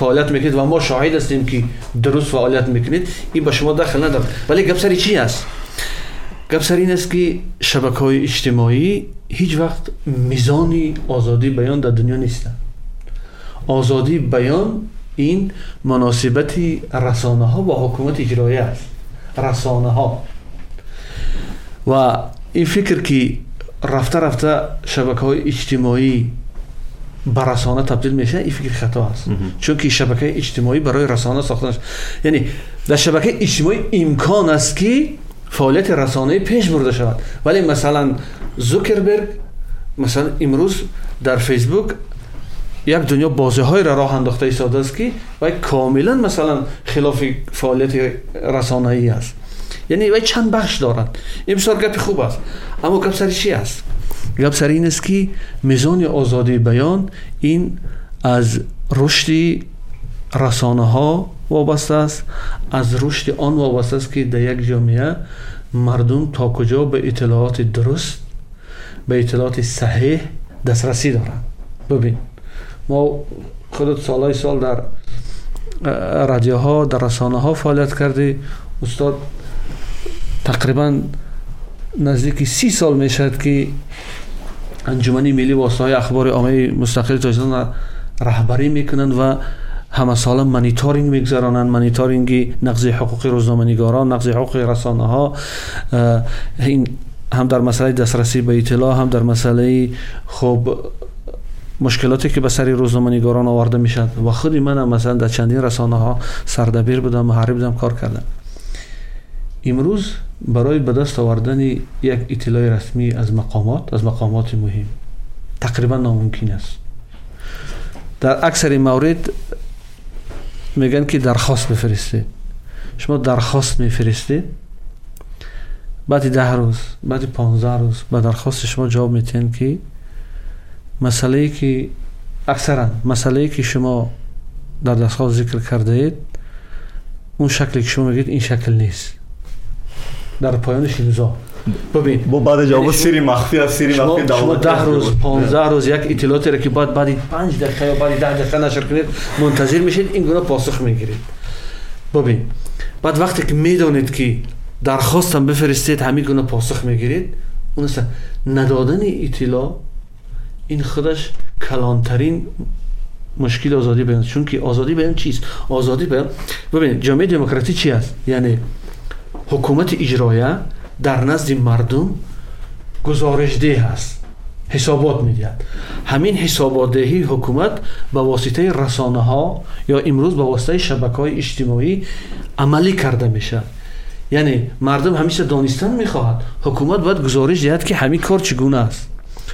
агар дар қолабҳо дуруст фаъолият мекунед ва мо шоҳид ҳастем ки дуруст фаъолият мекунед ин ба шумо дахл надорад вале гап сари чи аст гап сар ин аст ки шабакаҳои иҷтимоӣ ҳеҷ вақт мизони озодии баён дар дунё нестанд озодии баён ин муносибати расонаҳо ба ҳукумати иҷроия аст расонаҳо ва ин фикр ки рафта рафта шабакаҳои иҷтимоӣ ба расона табдил мешавад ин фикри хато аст чунки шабакаи иҷтимоӣ барои расона сохта наша яъне дар шабакаи иҷтимоӣ имкон аст ки фаъолияти расонаӣ пеш бурда шавад вале масалан зукерберг масалан имрӯз дар фейсбук як дунё бозиҳоеро роҳ андохта истодааст ки вай комилан масалан хилофи фаъолияти расонаӣ аст яъне вай чанд бахш дорад ин бисёр гапи хуб аст аммо гап сари чи аст گپ سر این است که میزان آزادی بیان این از رشد رسانه ها وابسته است از رشد آن وابسته است که در یک جامعه مردم تا کجا به اطلاعات درست به اطلاعات صحیح دسترسی دارند ببین ما خودت سالهای سال در رادیوها در رسانه ها فعالیت کردی. استاد تقریبا نزدیک سی سال می شد که анҷумани миллӣ воситаҳои ахбори оммаи мустақили тоҷикистон раҳбарӣ мекунанд ва ҳамасола мониторинг мегузаронанд мониторинги нақзи ҳуқуқи рӯзноманигорон нақзи ҳуқуқи расонаҳо ин ҳам дар масъалаи дастрасӣ ба иттилоъ ҳам дар масъалаи хуб мушкилоте ки ба сари рӯзноманигорон оварда мешавад ва худи манам масалан дар чандин расонаҳо сардабир будам муҳаррир будам кор кардам имрӯз барои ба даст овардани як иттилои расмӣ аз мақомот аз мақомоти муҳим тақрибан номумкин аст дар аксари маврид мегӯянд ки дархост мефиристед шумо дархост мефиристед баъди даҳ рӯз баъди понздаҳ рӯз ба дархости шумо ҷавоб метиҳанд ки масъалае ки аксаран масъалае ки шумо дар дастхост зикр кардаед در پایان 16 ببین با بعد جواب سری مخفی از سری مخفی شما 10 روز 15 روز یک اطلاعاتی را که بعد بعد 5 دقیقه یا بعد 10 دقیقه نشر کنید منتظر میشید این گونه پاسخ می‌گیرید. ببین بعد وقتی که می‌دونید که درخواستم بفرستید همین گونه پاسخ می‌گیرید اون است ندادن اطلاع این خودش کلانترین مشکل آزادی بیان چون که آزادی بیان چیست؟ آزادی بیان ببین جامعه دموکراسی چی است؟ یعنی حکومت اجرایه در نزد مردم گزارش ده است حسابات می‌دهد. همین حساباتدهی حکومت به واسطه رسانه ها یا امروز به واسطه شبکه های اجتماعی عملی کرده میشه. یعنی مردم همیشه دانستن می‌خواهد. حکومت باید گزارش دهد که همین کار چگونه است.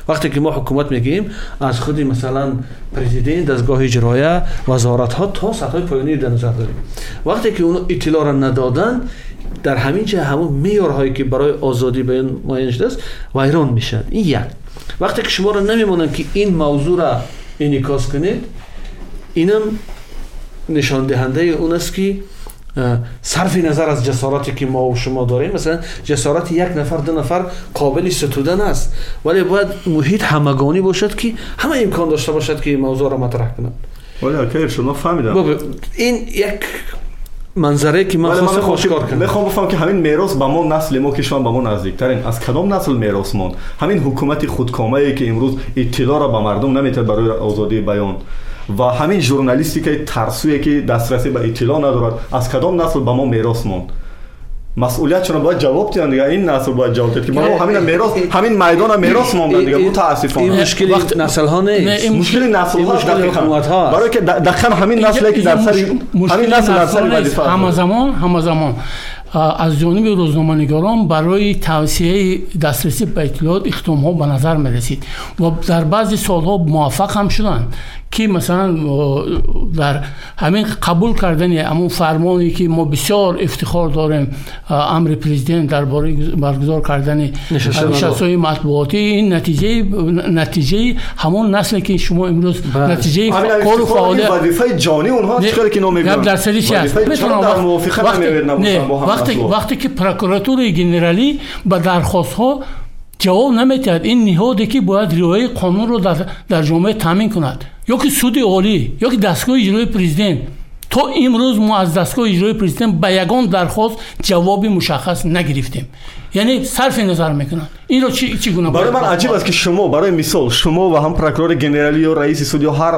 وقتی که ما حکومت میگیم از خودی مثلا پرزیدنت دستگاه اجرایه وزارت ها تا سطح پایانی در نظر داریم. وقتی که اون اطلاع را ندادن در همین جه همون میارهایی که برای آزادی بیان ماین شده است ویران میشن. این یک وقتی که شما را نمیمونن که این موضوع را اینکاس کنید اینم نشان دهنده اون است که صرف نظر از جسارتی که ما و شما داریم. مثلا جسارت یک نفر دو نفر قابل ستودن است. ولی باید محیط همگانی باشد که همه امکان داشته باشد که این موضوع را مطرح کنند. ولی شما فهمیدم. این یک манзарае ки ман хостам ошкор кардам. мехоҳам гуфтам ки ҳамин мерос ба мо насли мо кишван ба мо наздиктарин аз кадом насл мерос монд? Ҳамин ҳукумати худкомае ки имрӯз иттилоъро ба мардум наметиҳад барои озодии баён. Ва ҳамин журналистикаи тарсуе ки дастрасӣ ба иттилоъ надорад аз кадом насл ба мо мерос монд? مسئولیت چون باید جواب دیدن دیگه. این نسل باید جواب داد که ما همین میراث همین میدان میراث مونده دیگه. این متاسفانه مشکلی وقت- نسل ها نیست. این مشکل نسل این ها مشکل حکومت ها است. برای که دقیقا همین نسلی که در سر همین نسل در سر وظیفه است. همه از جانب روزنامه‌نگاران برای توسعه دسترسی به اطلاعات اقدام‌ها به نظر می‌رسید و در بعضی سالها موفق هم شدند که مثلا در همین قبول کردن همون فرمانی که ما بسیار افتخار داریم امر پرزیدنت درباره برگزار کردن نشست‌های مطبوعاتی این نتیجه نتیجه همون نسلی که شما امروز بله. نتیجه کار و این فعالیت وظیفه جانی اونها نه، چیکار که نمیگن گپ در سری چی موافقت وقتی, вақте ки прокуратураи генералӣ ба дархостҳо ҷавоб наметиҳад ин ниҳоде ки бояд риояи қонунро дар ҷомеа таъмин кунад. Ёки суди олӣ ёки дастгоҳи иҷрои президент. То имрӯз мо аз дастгоҳи иҷрои президент ба ягон дархост ҷавоби мушаххас нагирифтем. یعنی صرف نظر می‌کنند این رو چی چگونه برای باید من عجیب است که شما برای مثال شما و هم پروکورور گنرالی یا رئیس سود یا هر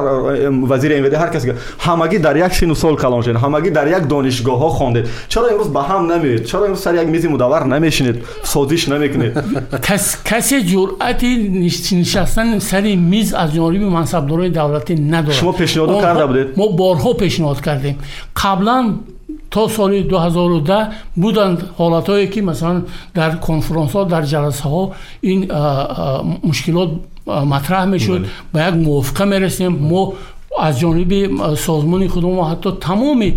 وزیر امویدی هر کسی همگی در یک سن و سال کلان شدید همگی در یک دانشگاه ها خواندید چرا امروز به هم نمیید چرا امروز سر یک میز مدور نمیشینید؟ سازش نمی‌کنید؟ کس کسی جرأتی نش- نشستن سر میز از جانب منصبدارای دولتی ندارد. شما پیشنهاد کرده بودید؟ ما بارها پیشنهاد کردیم. قبلا تا سال 2010 بودند حالتهایی که مثلا در کنفرانس ها در جلسه ها این مشکلات مطرح می‌شد به یک موافقه می‌رسیم. ما از جانب سازمان خودمون و حتی تمام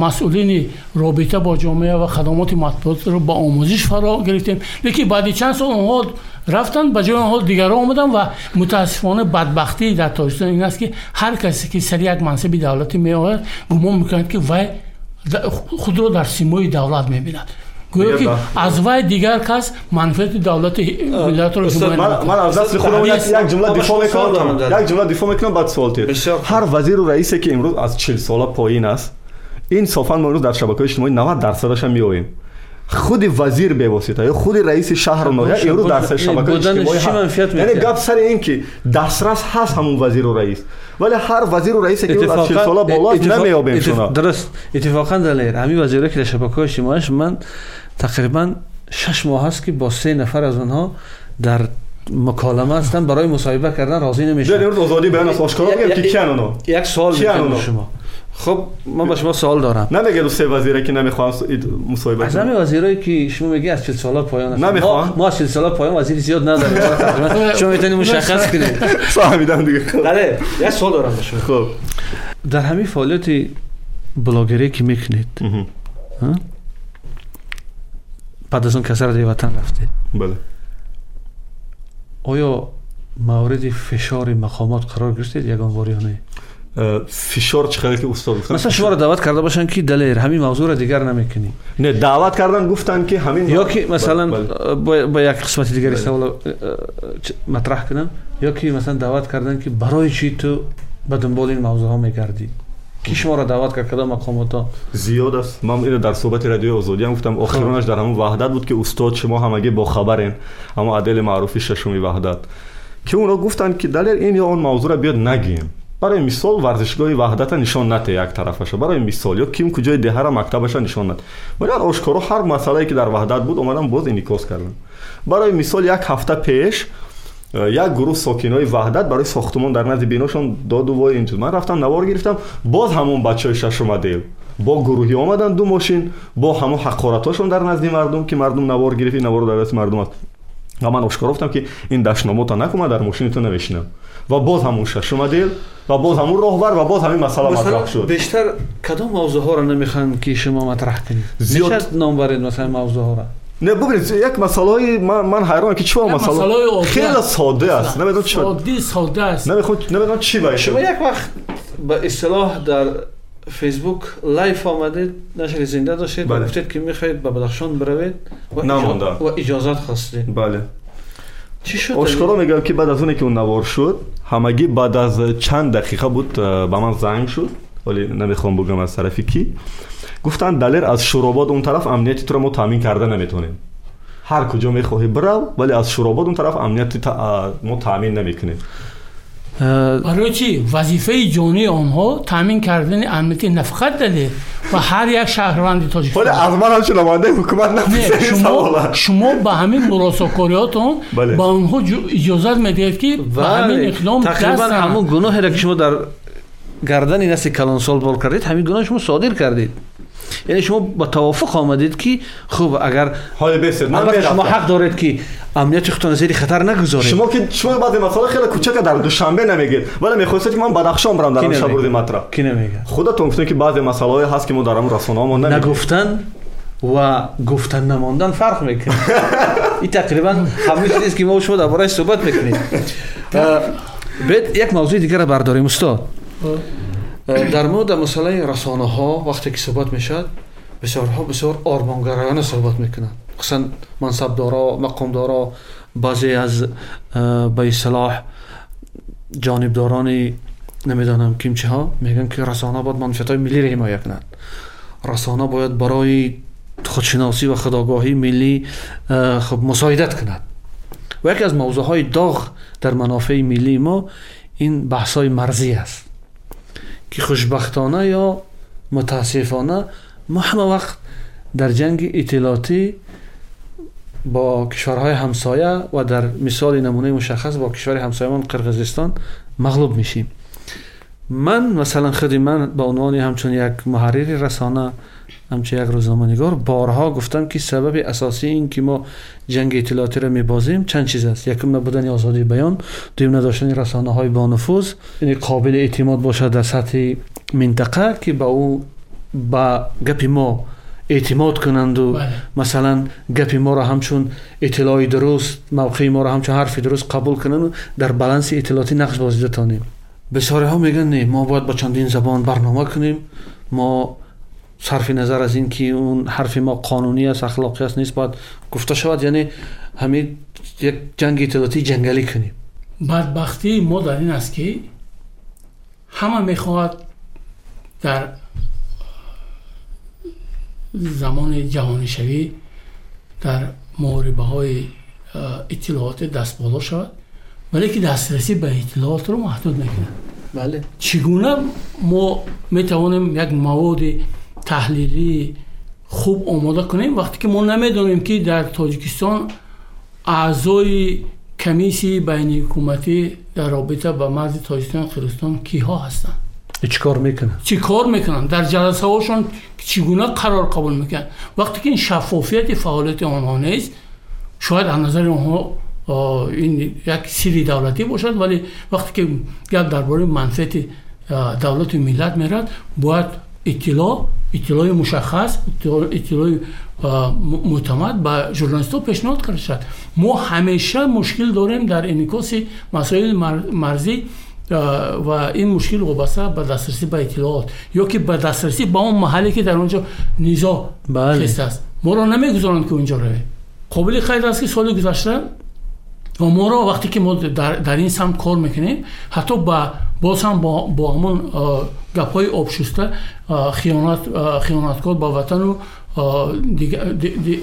مسئولین رابطه با جامعه و خدمات مطبوعات رو با آموزش فرا گرفتیم. لیکن بعد چند سال اونها رفتن به جای آنها دیگران آمدن و متاسفانه بدبختی در تاجیکستان این است که هر کسی که سر یک منصب دولتی می آید گمان می‌کند که وی худро дар симои давлат мебинад. Гӯё ки аз вай дигар кас манфиати давлати миллатро ман аз дасти худам як ҷумла дифоъ мекунам. як ҷумла дифоъ мекунам баъд суол тед ҳар вазиру раисе ки имрӯз аз чил сола поин аст ин софан мо имрӯз дар шабакаҳои иҷтимоӣ навад дарсадаш ҳам меоем. و رئیسی که امروز از 40 ساله پایین است این صافا ما امروز در شبکه اجتماعی 90 درصدش هم میویم خود وزیر به واسطه یا خود رئیس شهر و ناحیه باشه، امروز در باشه. شبکه اجتماعی یعنی؟ گپ سر این که دسترس هست همون وزیر و رئیس ولی هر وزیر و رئیسی که از 40 ساله بالا نمیابیم شما درست اتفاقا دلیر همین وزیرایی که در شبکه اجتماعیش من تقریبا شش ماه هست که با سه نفر از آنها در مکالمه هستن برای مصاحبه کردن راضی نمیشن امروز آزادی بیان است آشکارا بگم که کیان اونا یک سوال می‌کنم اونا؟ شما خب من به شما سوال دارم. نمیگه دو سه وزیره که نمی‌خوان مصاحبه از همه وزیرایی که شما میگی از 40 ساله پایان هستن. نمی‌خوان. ما, از 40 ساله پایان وزیر زیاد نداریم. شما می‌تونید مشخص کنید. فهمیدم دیگه. بله یک سوال دارم به شما. خب. در همین فعالیت بلاگری که می‌کنید؟ بعد از اون کسر دیگه وطن رفته بله. آیا مورد فشار مقامات قرار گرفتید؟ یگان بار یا نه؟ فشار چقدر که استاد گفتن؟ مثلا شما را دعوت کرده باشن که دلیر همین موضوع را دیگر نمی‌کنی. نه دعوت کردن گفتن که همین یا که مثلا بله،. با, یک قسمت دیگری بله. سوال مطرح کنم. یا که مثلا دعوت کردن که برای چی تو به دنبال این موضوع ها میگردی؟ کی شما را دعوت کرد کدام مقامات ها؟ زیاد است. من اینو در صحبت رادیو آزادی هم گفتم. آخرانش در همون وحدت بود که استاد شما همگی با خبرین. اما عدل معروفی ششمی برای مثال ورزشگاه وحدت نشان نده یک طرفش برای مثال یا کیم کجای ده را مکتبش نشان نده. ولی آشکارا هر مسئله که در وحدت بود اومدن باز انعکاس کردن. برای مثال یک هفته پیش یک گروه ساکنای وحدت برای ساختمان در نزد بیناشون داد و وای اینجور. من رفتم نوار گرفتم. باز همون بچه های دل با گروهی آمدن دو ماشین با همون حقارتاشون در نزد مردم که مردم نوار گرفت نوار در دست مردم است. و من آشکار گفتم که این دشنامو تا نکنم در ماشین تو نمیشینم و باز همون ششم دل و باز همون راهبر و باز همین مسئله مطرح شد بیشتر کدام موضوع ها را نمی‌خوان که شما مطرح کنید زیاد- میشه نام برید مثلا موضوع ها را نه ببینید یک مسئله های من, من حیرانم که یک مسئله خیلی. ساده است نمی‌دونم چی ساده ساده است نمی‌خوام نمی‌دونم چی باشه شما یک وقت به اصطلاح در فیسبوک live آمدید نشر زنده داشتید بله. گفتید که می‌خواهید به بدخشان بروید و, نماندم. و اجازت خواستید بله. چی شد آشکارا میگم که بعد از اونی که اون نوار شد همگی بعد از چند دقیقه بود به من زنگ شد ولی نمی‌خوام بگم از طرفی کی. گفتن دلیر از شوراباد اون طرف امنیتی تو رو ما تامین کرده نمی‌تونیم. هر کجا می‌خواهی برو ولی از شوراباد اون طرف امنیتی تا ما تامین نمی‌کنیم. برای چی وظیفه جانی آنها تامین کردن امنیت نفقت داده و هر یک شهروند تاجیکستان ولی از من هم چه نماینده حکومت نه، نمیشه شما شما به همین مراساکاریاتون بله. با اونها جو- اجازت می‌دهید که به همین بله اقدام تقریبا. همون گناهی را که شما در گردن نسل کلانسال بال کردید همین گناه شما صادر کردید. یعنی شما با توافق آمدید که خب اگر های بسید من شما حق دارید که امنیت خودتان زیر خطر نگذارید. شما که شما بعضی مسائل خیلی کوچک در دوشنبه نمیگید ولی می‌خواستید که من بدخشان برم در شب؟ روز مطرح. کی نمیگه؟ خودتون گفتین که بعضی مسائل هست که ما در اون رسانه ما نمیگیم. نگفتن و گفتن نماندن فرق می‌کنه. این تقریبا همین چیزی که ما شما درباره‌اش صحبت می‌کنیم. بعد یک موضوع دیگر برداریم استاد. در مورد مسئله رسانه ها وقتی که صحبت می‌شد بسیارها بسیار آرمانگرایانه صحبت می‌کنند خصوصا منصبدارا مقامدارا بعضی از به اصطلاح جانبداران نمی‌دانم کیمچه ها میگن که رسانه باید منفعت های ملی را حمایت کنند رسانه باید برای خودشناسی و خداگاهی ملی خب مساعدت کند و یکی از موضوع های داغ در که خوشبختانه یا متاسفانه ما همه وقت در جنگ اطلاعاتی با کشورهای همسایه و در مثال نمونه مشخص با کشور همسایمان قرقیزستان مغلوب میشیم. من مثلا خود من به عنوان همچون یک محرر رسانه همچون یک روزنامه‌نگار بارها گفتم که سبب اساسی این که ما جنگ اطلاعاتی را میبازیم. چند چیز است. یکم نبودن آزادی بیان دوم نداشتن رسانه های با نفوذ. یعنی قابل اعتماد باشد در سطح منطقه که به او با گپ ما اعتماد کنند و بله. مثلا گپ ما را همچون اطلاعی درست موقع ما را همچون حرف درست قبول کنند و در بالانس اطلاعاتی نقش بازی بتانیم بسیاری ها میگن نه ما باید با چندین زبان برنامه کنیم. ما сарфи назар аз ин ки он ҳарфи мо қонунӣ аст ахлоқӣ аст нест бояд гуфта шавад яъне ҳамин як ҷанги иттилоотӣ ҷангалӣ кунем. Бадбахтии мо дар ин аст ки ҳама мехоҳад дар замони ҷаҳонишавӣ дар муҳорибаҳои иттилооте дастболо шавад вале ки дастрасӣ ба иттилоотро маҳдуд мекунад. Чӣ гуна мо метавонем як маводи تحلیلی خوب آماده کنیم. وقتی که ما نمی‌دونیم که در تاجیکستان اعضای کمیسی بین حکومتی در رابطه با مرز تاجیکستان قرقیزستان کیها هستند؟ چی کار می‌کنن؟ چی کار می‌کنن؟ در جلسه هاشون چگونه قرار قبول می‌کنن؟ وقتی که این شفافیت فعالیت آنها نیست شاید از نظر آنها این یک سری دولتی باشد ولی وقتی که گپ درباره منفعت دولت و ملت میرد باید اطلاع اطلاع مشخص اطلاع- معتمد به ژورنالیست ها پیشنهاد کرده شد ما همیشه مشکل داریم در انعکاس مسائل مر- مرزی و این مشکل وابسته به دسترسی به اطلاعات یا که به دسترسی به اون محلی که در اونجا نیزا بله. است ما را نمی‌گذارند که اونجا رویم قابل خیر است که سال گذشته ва моро вақте ки мо дар ин самт кор мекунем ҳатто ба боз ҳам бо ҳамон гапҳои обшуста хиёнаткор ба ватану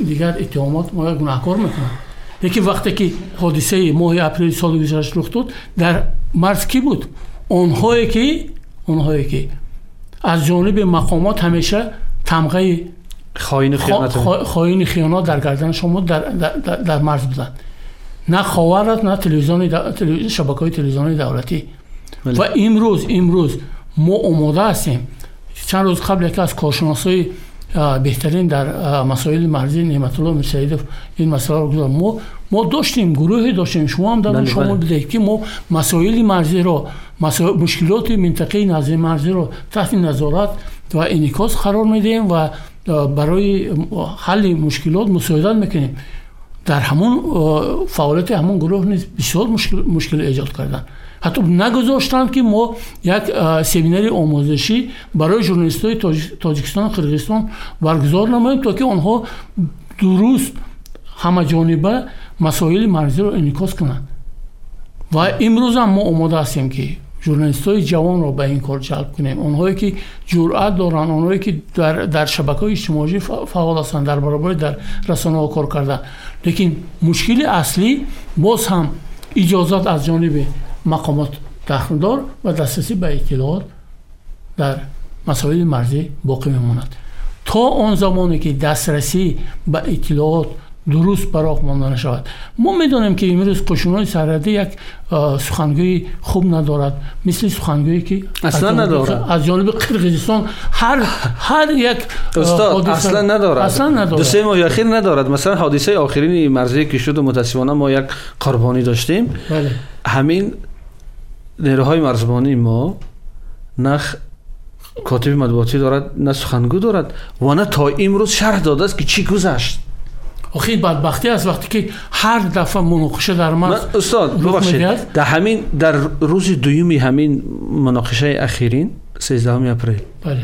дигар иттиҳомот моро гунаҳкор мекунад леки вақте ки ҳодисаи моҳи апрели соли гузашт рух дод дар марз кӣ буд? Онҳое ки онҳое ки. Аз ҷониби мақомот ҳамеша тамғаи хоини хиёнат дар гардани шумо дар марз буданд на ховарат на телевизиони шабакаҳои телевизиони давлатӣ. Ва имрӯз имрӯз мо омода ҳастем. Чанд рӯз қабл яке аз коршиносои беҳтарин дар масоили марзӣ неъматулло мирсаидов ин масъаларо гузар мо мо доштем гурӯҳе доштем. Шумо ҳам дар шомил бидиҳед ки мо масоили марзиро мушкилоти минтақаи назди марзиро таҳти назорат ва инъикос қарор медиҳем ва барои ҳалли мушкилот мусоидат мекунем. در همون فعالیت همون گروه نیز بسیار مشکل, مشکل ایجاد کردن. حتی نگذاشتند که ما یک سمینار آموزشی برای ژورنالیست های تاجیکستان و برگزار نماییم تا که آنها درست همه جانبه مسائل مرزی رو انعکاس کنند. و امروز هم ما آماده هستیم که журналистҳои ҷавонро ба ин кор ҷалб кунем онҳое ки ҷуръат доранд онҳое ки дар, дар шабакаҳои درست براخ مانده نشود ما می‌دانیم که امروز قشونای سرحدی یک سخنگوی خوب ندارد. مثل سخنگویی که اصلا ندارد. از جانب قرقیزستان هر هر یک استاد اصلا ندارد. اصلا ندارد. دو سه ماه اخیر ندارد. مثلا حادثه آخرین مرزی که شد متاسفانه ما یک قربانی داشتیم. بله. همین نیروهای مرزبانی ما نخ کاتب مطبوعاتی دارد نه سخنگو دارد و نه تا امروز شرح داده است که چی گذشت. و خیلی بدبختی است وقتی که هر دفعه مناقشه در من استاد ببخشید در همین در روز دویمی همین مناقشه اخیرین 13 اپریل بله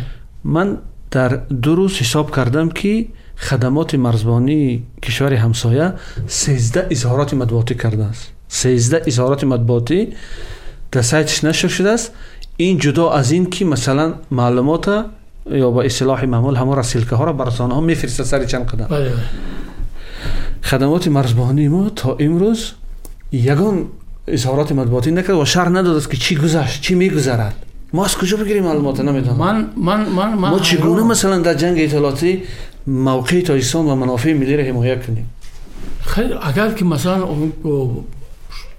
من در دو روز حساب کردم که خدمات مرزبانی کشور همسایه 13 اظهارات مطبوعاتی کرده است 13 اظهارات مطبوعاتی در سایتش نشر شده است این جدا از این که مثلا معلومات یا با اصلاح معمول همه رسیلکه ها را برسانه ها میفرسته سر چند قدم بله بله. خدمات مرزبانی ما تا امروز یگان اظهارات مطبوعاتی نکرد و شر نداد است که چی گذشت چی میگذرد. ما از کجا بگیریم معلومات نمی‌دونم من من من من ما چگونه مثلا در جنگ اطلاعاتی موقع تاجیکستان و منافع ملی را حمایت کنیم؟ خیر اگر که مثلا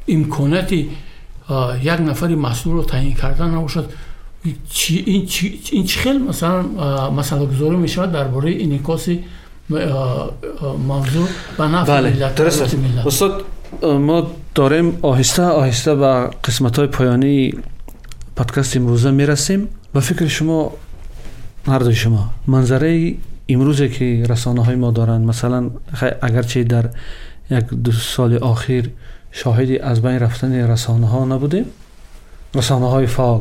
امکاناتی یک نفری مسئول رو تعیین کردن نباشد چی این چی این چی خیلی مثلا مسئله گذاری می شود درباره انعکاس موضوع به نفع بله. ملت درست ملت. استاد ما داریم آهسته آهسته به قسمت های پایانی پادکست امروزه می‌رسیم و فکر شما هر دوی شما منظره امروزه که رسانه های ما دارن مثلا اگرچه در یک دو سال اخیر شاهدی از بین رفتن رسانه ها نبودیم رسانه های فعال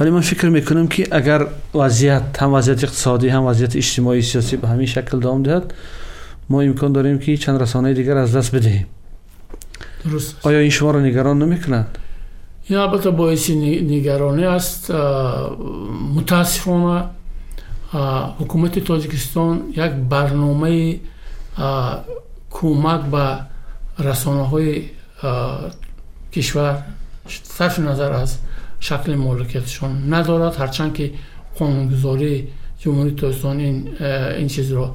ولی من فکر می‌کنم که اگر وضعیت هم وضعیت اقتصادی هم وضعیت اجتماعی سیاسی به همین شکل دام دهد ما امکان داریم که چند رسانه دیگر از دست بدهیم. درست آیا این شما را نگران نمی‌کنند این البته باعث نگرانی است. متاسفانه حکومت تاجیکستان یک برنامه کمک به رسانه های کشور صرف نظر است. شکل مالکیتشون ندارد هرچند که قانونگذاری جمهوری تاجیکستان این, این چیز رو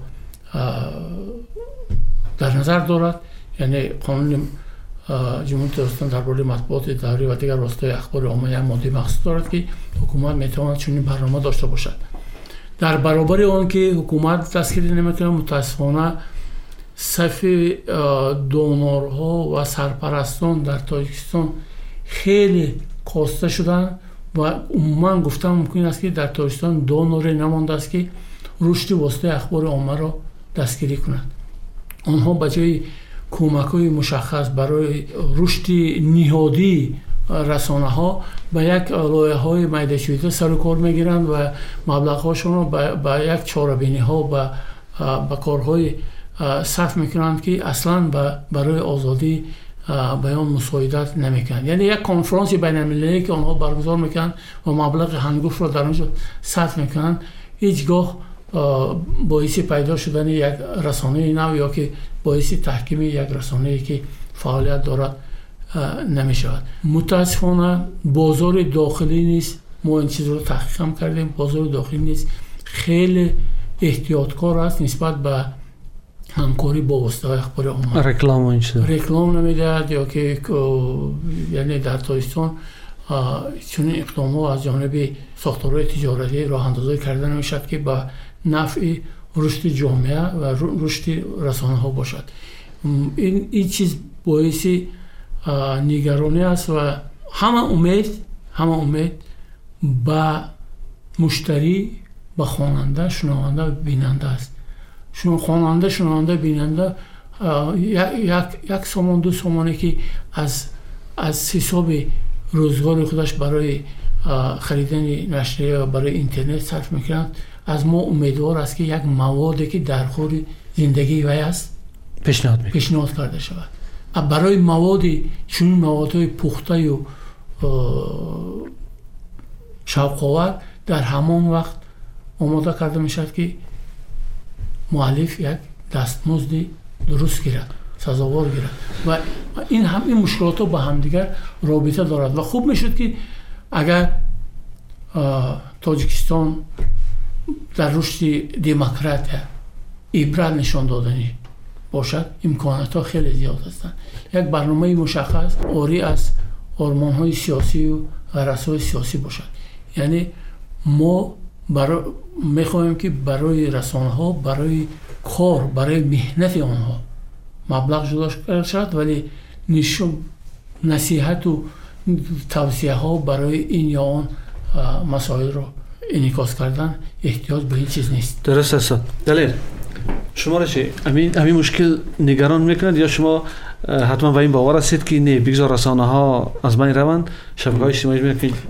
در نظر دارد. یعنی قانون جمهوری تاجستان درباره مطبوعات اداری و دیگر راستای اخبار عمومی هم ماده مخصوص دارد که حکومت می‌تواند چنین برنامه داشته باشد. در برابر آن که حکومت دستگیری نمی‌کنه متاسفانه صف دونورها و سرپرستان در تاجیکستان خیلی коста шуданд ва умуман гуфтан мумкин аст ки дар тоҷикистон доноре намондааст ки рушди воситаи ахбори оммаро дастгирӣ кунад. Онҳо ба ҷои кӯмакҳои мушаххас барои рушди ниҳодии расонаҳо ба як лоиҳаҳои майдачӯита сару кор мегиранд ва маблағҳошонро ба як чорабиниҳо ба корҳои сарф мекунанд ки аслан барои озодии بیان اون مساعدت نمی‌کنن. یعنی یک کنفرانس بین المللی که آنها برگزار می‌کنن و مبلغ هنگوف رو در اونجا صرف می‌کنن هیچگاه باعث پیدا شدن یک رسانه نو یا که باعث تحکیم یک رسانه که فعالیت دارد نمی شود متاسفانه بازار داخلی نیست. ما این چیز رو تحقیق کردیم. بازار داخلی نیست. خیلی احتیاطکار است نسبت به ҳамкорӣ бо воситаҳои ахбори омма реклам намедиҳад ё ки яъне дар тоҷикистон чунин иқдомҳо аз ҷониби сохторҳои тиҷоратӣ роҳандозӣ карда намешавад ки ба нафъи рушди ҷомеа ва рушди расонаҳо бошад. Ин чиз боиси нигаронӣ аст ва ҳама умед ҳама умед ба муштарӣ ба хонанда шунаванда бинанда аст хонанда шунаванда бинанда як сомон ду сомоне ки аз ҳисоби рӯзгори худаш барои харидани нашрия ва барои интернет сарф мекунад аз мо умедвор аст ки як маводе ки дар хори зиндагии вай аст пешниҳод карда шавад. Барои маводи чунин маводҳои пухтаю шавқовар дар ҳамон вақт омода карда мешавад ки مؤلف یک دستمزدی درست گیرد سزاوار گیرد و این همه مشکلات ها با همدیگر رابطه دارد و خوب می‌شد که اگر تاجیکستان در رشد دموکرات ایبرال نشان دادنی باشد امکانات ها خیلی زیاد هستند یک برنامه مشخص آری از آرمان های سیاسی و غرص های سیاسی باشد یعنی ما می‌خواهیم که برای رسانه ها برای کار برای مهنت آنها مبلغ جدا شد ولی نشون نصیحت و توصیه ها برای این یا آن مسائل رو انعکاس کردن احتیاج به این چیز نیست درست است دلیل شما را چی؟ امی مشکل نگران می‌کنند یا شما ҳатман ба ин бовар ҳастед ки не бигзор расонаҳо аз байн раванд шабакаҳои иҷтимоӣ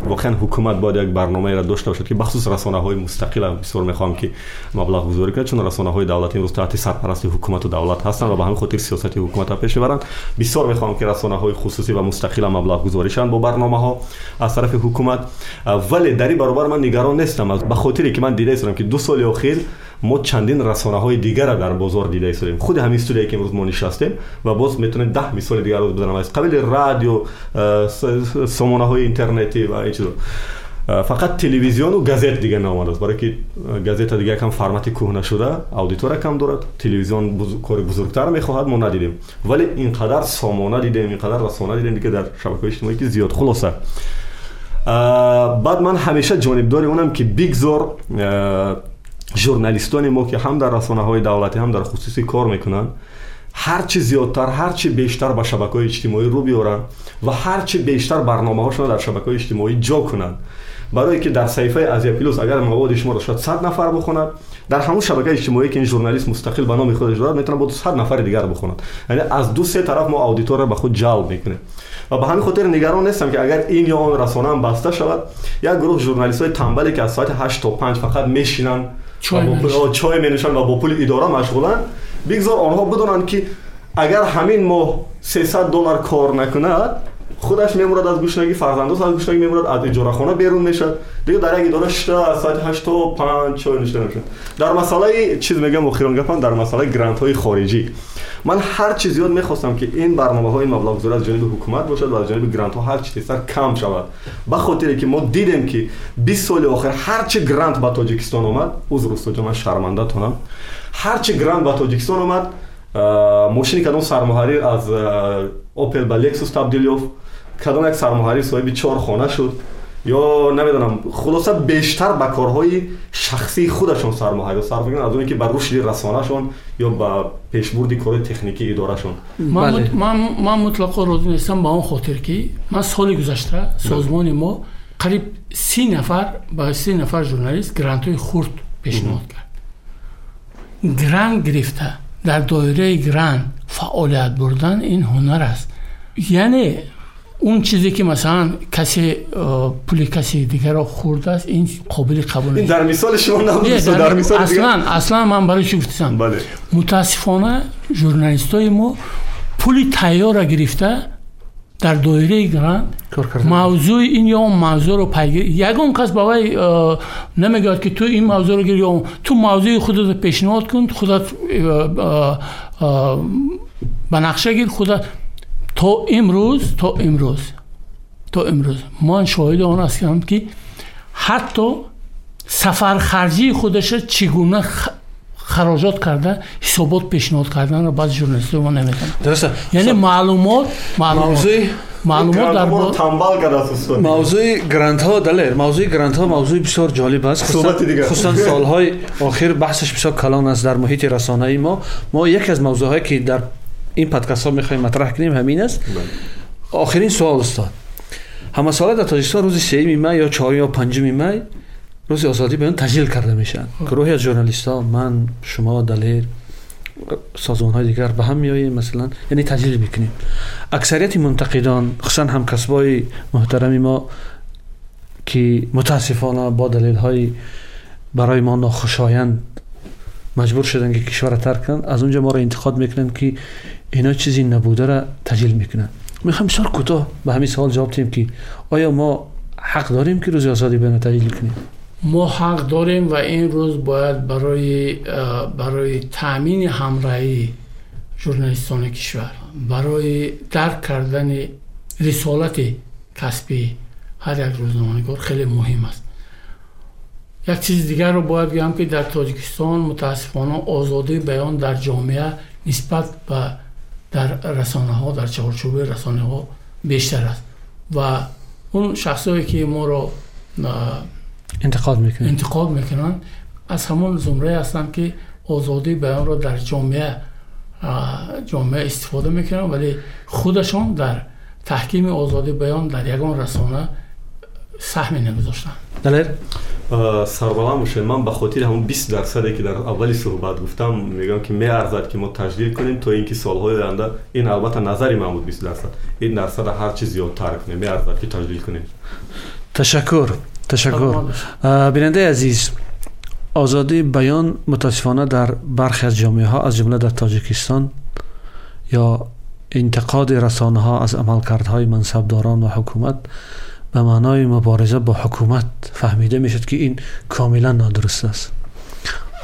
воқеан ҳукумат бояд як барномаеро дошта бошад ки бахусус расонаҳои мустақила бисёр мехоҳам ки маблағгузорӣ кунад чун расонаҳои давлатӣ имрӯз таҳти сарпарасти ҳукумату давлат ҳастанд ва ба ҳамин хотир сиёсати ҳукуматро пеш мебаранд. Бисёр мехоҳам ки расонаҳои хусусӣ ва мустақила маблағгузорӣ шаванд бо барномаҳо аз тарафи ҳукумат. Вале дар ин баробар ман нигарон нестам. Ба хотире ки ман дида истодам ки ду соли охир ما چندین رسانه های دیگر را در بازار دیده ایستادیم خود همین استودیویی که امروز ما نشستیم و باز می‌تونید ده مثال دیگر رو بزنم. از قبل رادیو سامانه های اینترنتی و این چیزا. فقط تلویزیون و گازت دیگه نامد است. برای که گزت دیگه کم فرمت کهنه شده اودیتور کم دارد. تلویزیون بزرگ، کار بزرگتر می‌خواهد ما ندیدیم. ولی اینقدر سامانه دیدیم اینقدر رسانه دیدیم دیگه در شبکه اجتماعی که زیاد. خلاصه. بعد من همیشه جانبدار اونم که بیگزار журналистони мо ки ҳам дар расонаҳои давлатӣ ҳам дар хусусӣ кор мекунанд ҳарчи зиёдтар ҳарчи бештар ба шабакаҳои иҷтимоӣ рӯ биёранд ва ҳарчи бештар барномаҳошонро дар шабакаҳои иҷтимоӣ ҷо кунанд барое ки дар саҳифаи азия плюс агар маводи шуморо шояд сад нафар бихонад дар ҳамун шабакаи иҷтимоӣ ки ин журналист мустақил ба номи худаш дорад метавонад бо сад нафари дигар бихонад яъне аз ду се тараф мо аудиторро ба худ ҷалб мекунем ва ба ҳамин хотир нигарон нестам ки агар ин ё он расонаам баста шавад як гурӯҳ журналистҳои тамбале ки аз соати ҳашт то панҷ фақат мешинанд чой менӯшанд ва бо пули идора машғуланд бигзор онҳо бидонанд ки агар ҳамин моҳ сесад доллар кор накунад худаш мемурад аз гушнагӣ фарзандош аз гушнагӣ мемурад аз иҷорахона берун мешавад дига дар як идора шишта соати ҳашто панҷ чой нӯшта мешавад дар масъалаи чиз мегӯям охирон гапам дар масъалаи грантҳои хориҷӣ Ман ҳар чи зиёд мехостам ки ин барномаҳои маблағгузорӣ аз ҷониби ҳукумат бошад ва аз ҷониби грантҳо ҳар чи тезтар кам шавад. Ба хотире ки мо дидем ки бист соли охир ҳарчи грант ба тоҷикистон омад узр устодҷон ман шармандатонам ҳарчи грант ба тоҷикистон омад мошини кадом сармуҳаррир аз опел ба лексус табдил ёфт. Кадом як сармуҳаррир соҳиби чор хона шуд یا نمی‌دونم خلاصا بیشتر به کارهای شخصی خودشون سرمایه صرف می‌کنن از اونی که به رشد رسانهشون یا به پیشبرد کار تکنیکی ادارهشون. بله. من من من مطلقا راضی نیستم به اون خاطر که من سال گذشته سازمان ما قریب سی نفر با سی نفر ژورنالیست گرانت خورد پیشنهاد کرد. گران گرفته در دایره گران فعالیت بردن این هنر است. یعنی اون چیزی که مثلا کسی پول کسی دیگر رو خورده است این قابل قبول نیست. در مثال شما نبود در, در مثال اصلا اصلا من برای چی گفتم؟ بله. متاسفانه ژورنالیست های ما پول تیار را گرفته در دایره گران موضوع این یا اون موضوع رو پیگیر یگان کس با نمیگه که تو این موضوع رو گیر یا تو موضوع خودت پیشنهاد کن خودت به نقشه گیر خودت تا امروز تا امروز تا امروز. من شاهد آن هستم که حتی سفر خرجی خودش چگونه خراجات کرده حسابات پیشنهاد کردن را بعضی جورنالیست ما نمیدن درسته. یعنی خب. معلومات معلومات. موضوع معلومات در مورد تنبل موضوع گرانت ها دلیر موضوع گرانت ها موضوع بسیار جالب است. خصوصا سالهای آخر بحثش بسیار کلان است در محیط رسانه ای ما. ما یکی از موضوع هایی که در این پادکست ها می‌خوایم مطرح کنیم همین است. آخرین سوال استاد. همه سال در تاجیکستان روز سه می یا چهار یا پنج می روز آزادی به تجلیل کرده میشن. گروهی از ژورنالیست ها من شما دلیر سازمان های دیگر به هم میاییم مثلا یعنی تجلیل می‌کنیم. اکثریت منتقدان خصوصا هم کسبای محترم ما که متاسفانه با دلیل های برای ما ناخوشایند مجبور شدن که کشور ترک کنند از اونجا ما را انتقاد می‌کنن که اینا چیزی نبوده را تجلیل می‌کنن. می‌خوام بسیار کوتاه به همین سوال جواب دهیم که آیا ما حق داریم که روز آزادی بیان تجلیل کنیم؟ ما حق داریم و این روز باید برای برای تامین همراهی ژورنالیستان کشور برای درک کردن رسالت کسبی هر یک روزنامه‌نگار خیلی مهم است. یک چیز دیگر رو باید بگم که در تاجیکستان متاسفانه آزادی بیان در جامعه نسبت به در رسانه ها در چهارچوب رسانه ها بیشتر است. و اون شخصایی که ما رو انتقاد می‌کنن. انتقاد می‌کنن از همون زمره هستن که آزادی بیان رو در جامعه جامعه استفاده می‌کنن ولی خودشان در تحکیم آزادی بیان در یگان رسانه سهمی نگذاشتن دلیر سربلند باشین من به خاطر همون 20 درصدی که در اولی صحبت گفتم میگم که میارزد که ما تجدید کنیم تا اینکه سالهای آینده این البته نظری من بود 20 درصد. این درصد هر چیز زیادتر کنیم میارزد که تجدید کنیم. تشکر. تشکر. بیننده عزیز آزادی بیان متاسفانه در برخی از جامعه ها از جمله در تاجیکستان یا انتقاد رسانه ها از عملکردهای منصبداران و حکومت به معنای مبارزه با حکومت فهمیده می‌شد که این کاملا نادرست است.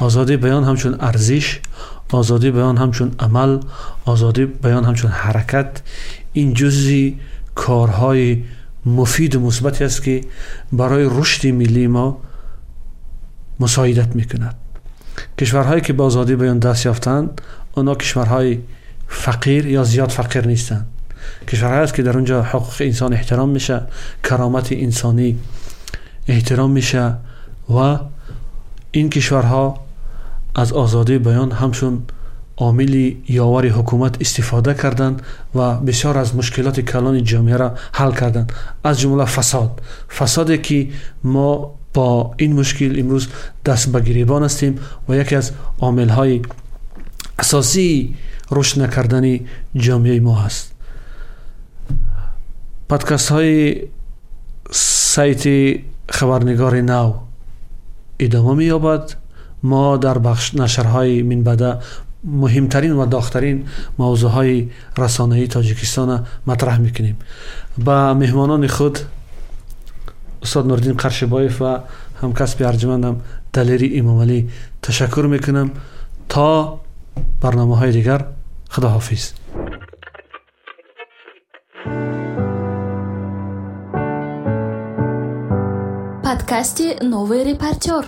آزادی بیان همچون ارزش آزادی بیان همچون عمل آزادی بیان همچون حرکت این جزی کارهای مفید و مثبتی است که برای رشد ملی ما مساعدت می‌کند. کشورهایی که با آزادی بیان دست یافتند اونا کشورهای فقیر یا زیاد فقیر نیستند. کشورهایی است که در اونجا حقوق انسان احترام میشه کرامت انسانی احترام میشه و این کشورها از آزادی بیان همشون عاملی یاور حکومت استفاده کردند و بسیار از مشکلات کلان جامعه را حل کردند. از جمله فساد. فسادی که ما با این مشکل امروز دست به گریبان هستیم و یکی از عامل های اساسی رشد نکردن جامعه ما هست. подкастҳои сайти хабарнигори нав идома меёбад. Мо дар бахшнашрҳои минбада муҳимтарин ва дохтарин мавзӯъҳои расонаии тоҷикистона матраҳ мекунем. Ба меҳмонони худ устод нуриддин қаршибоев ва ҳамкасби арҷумандам далери имомалӣ ташаккур мекунам. То барномаҳои дигар худоҳофиз. Подкасте «Новый репортер».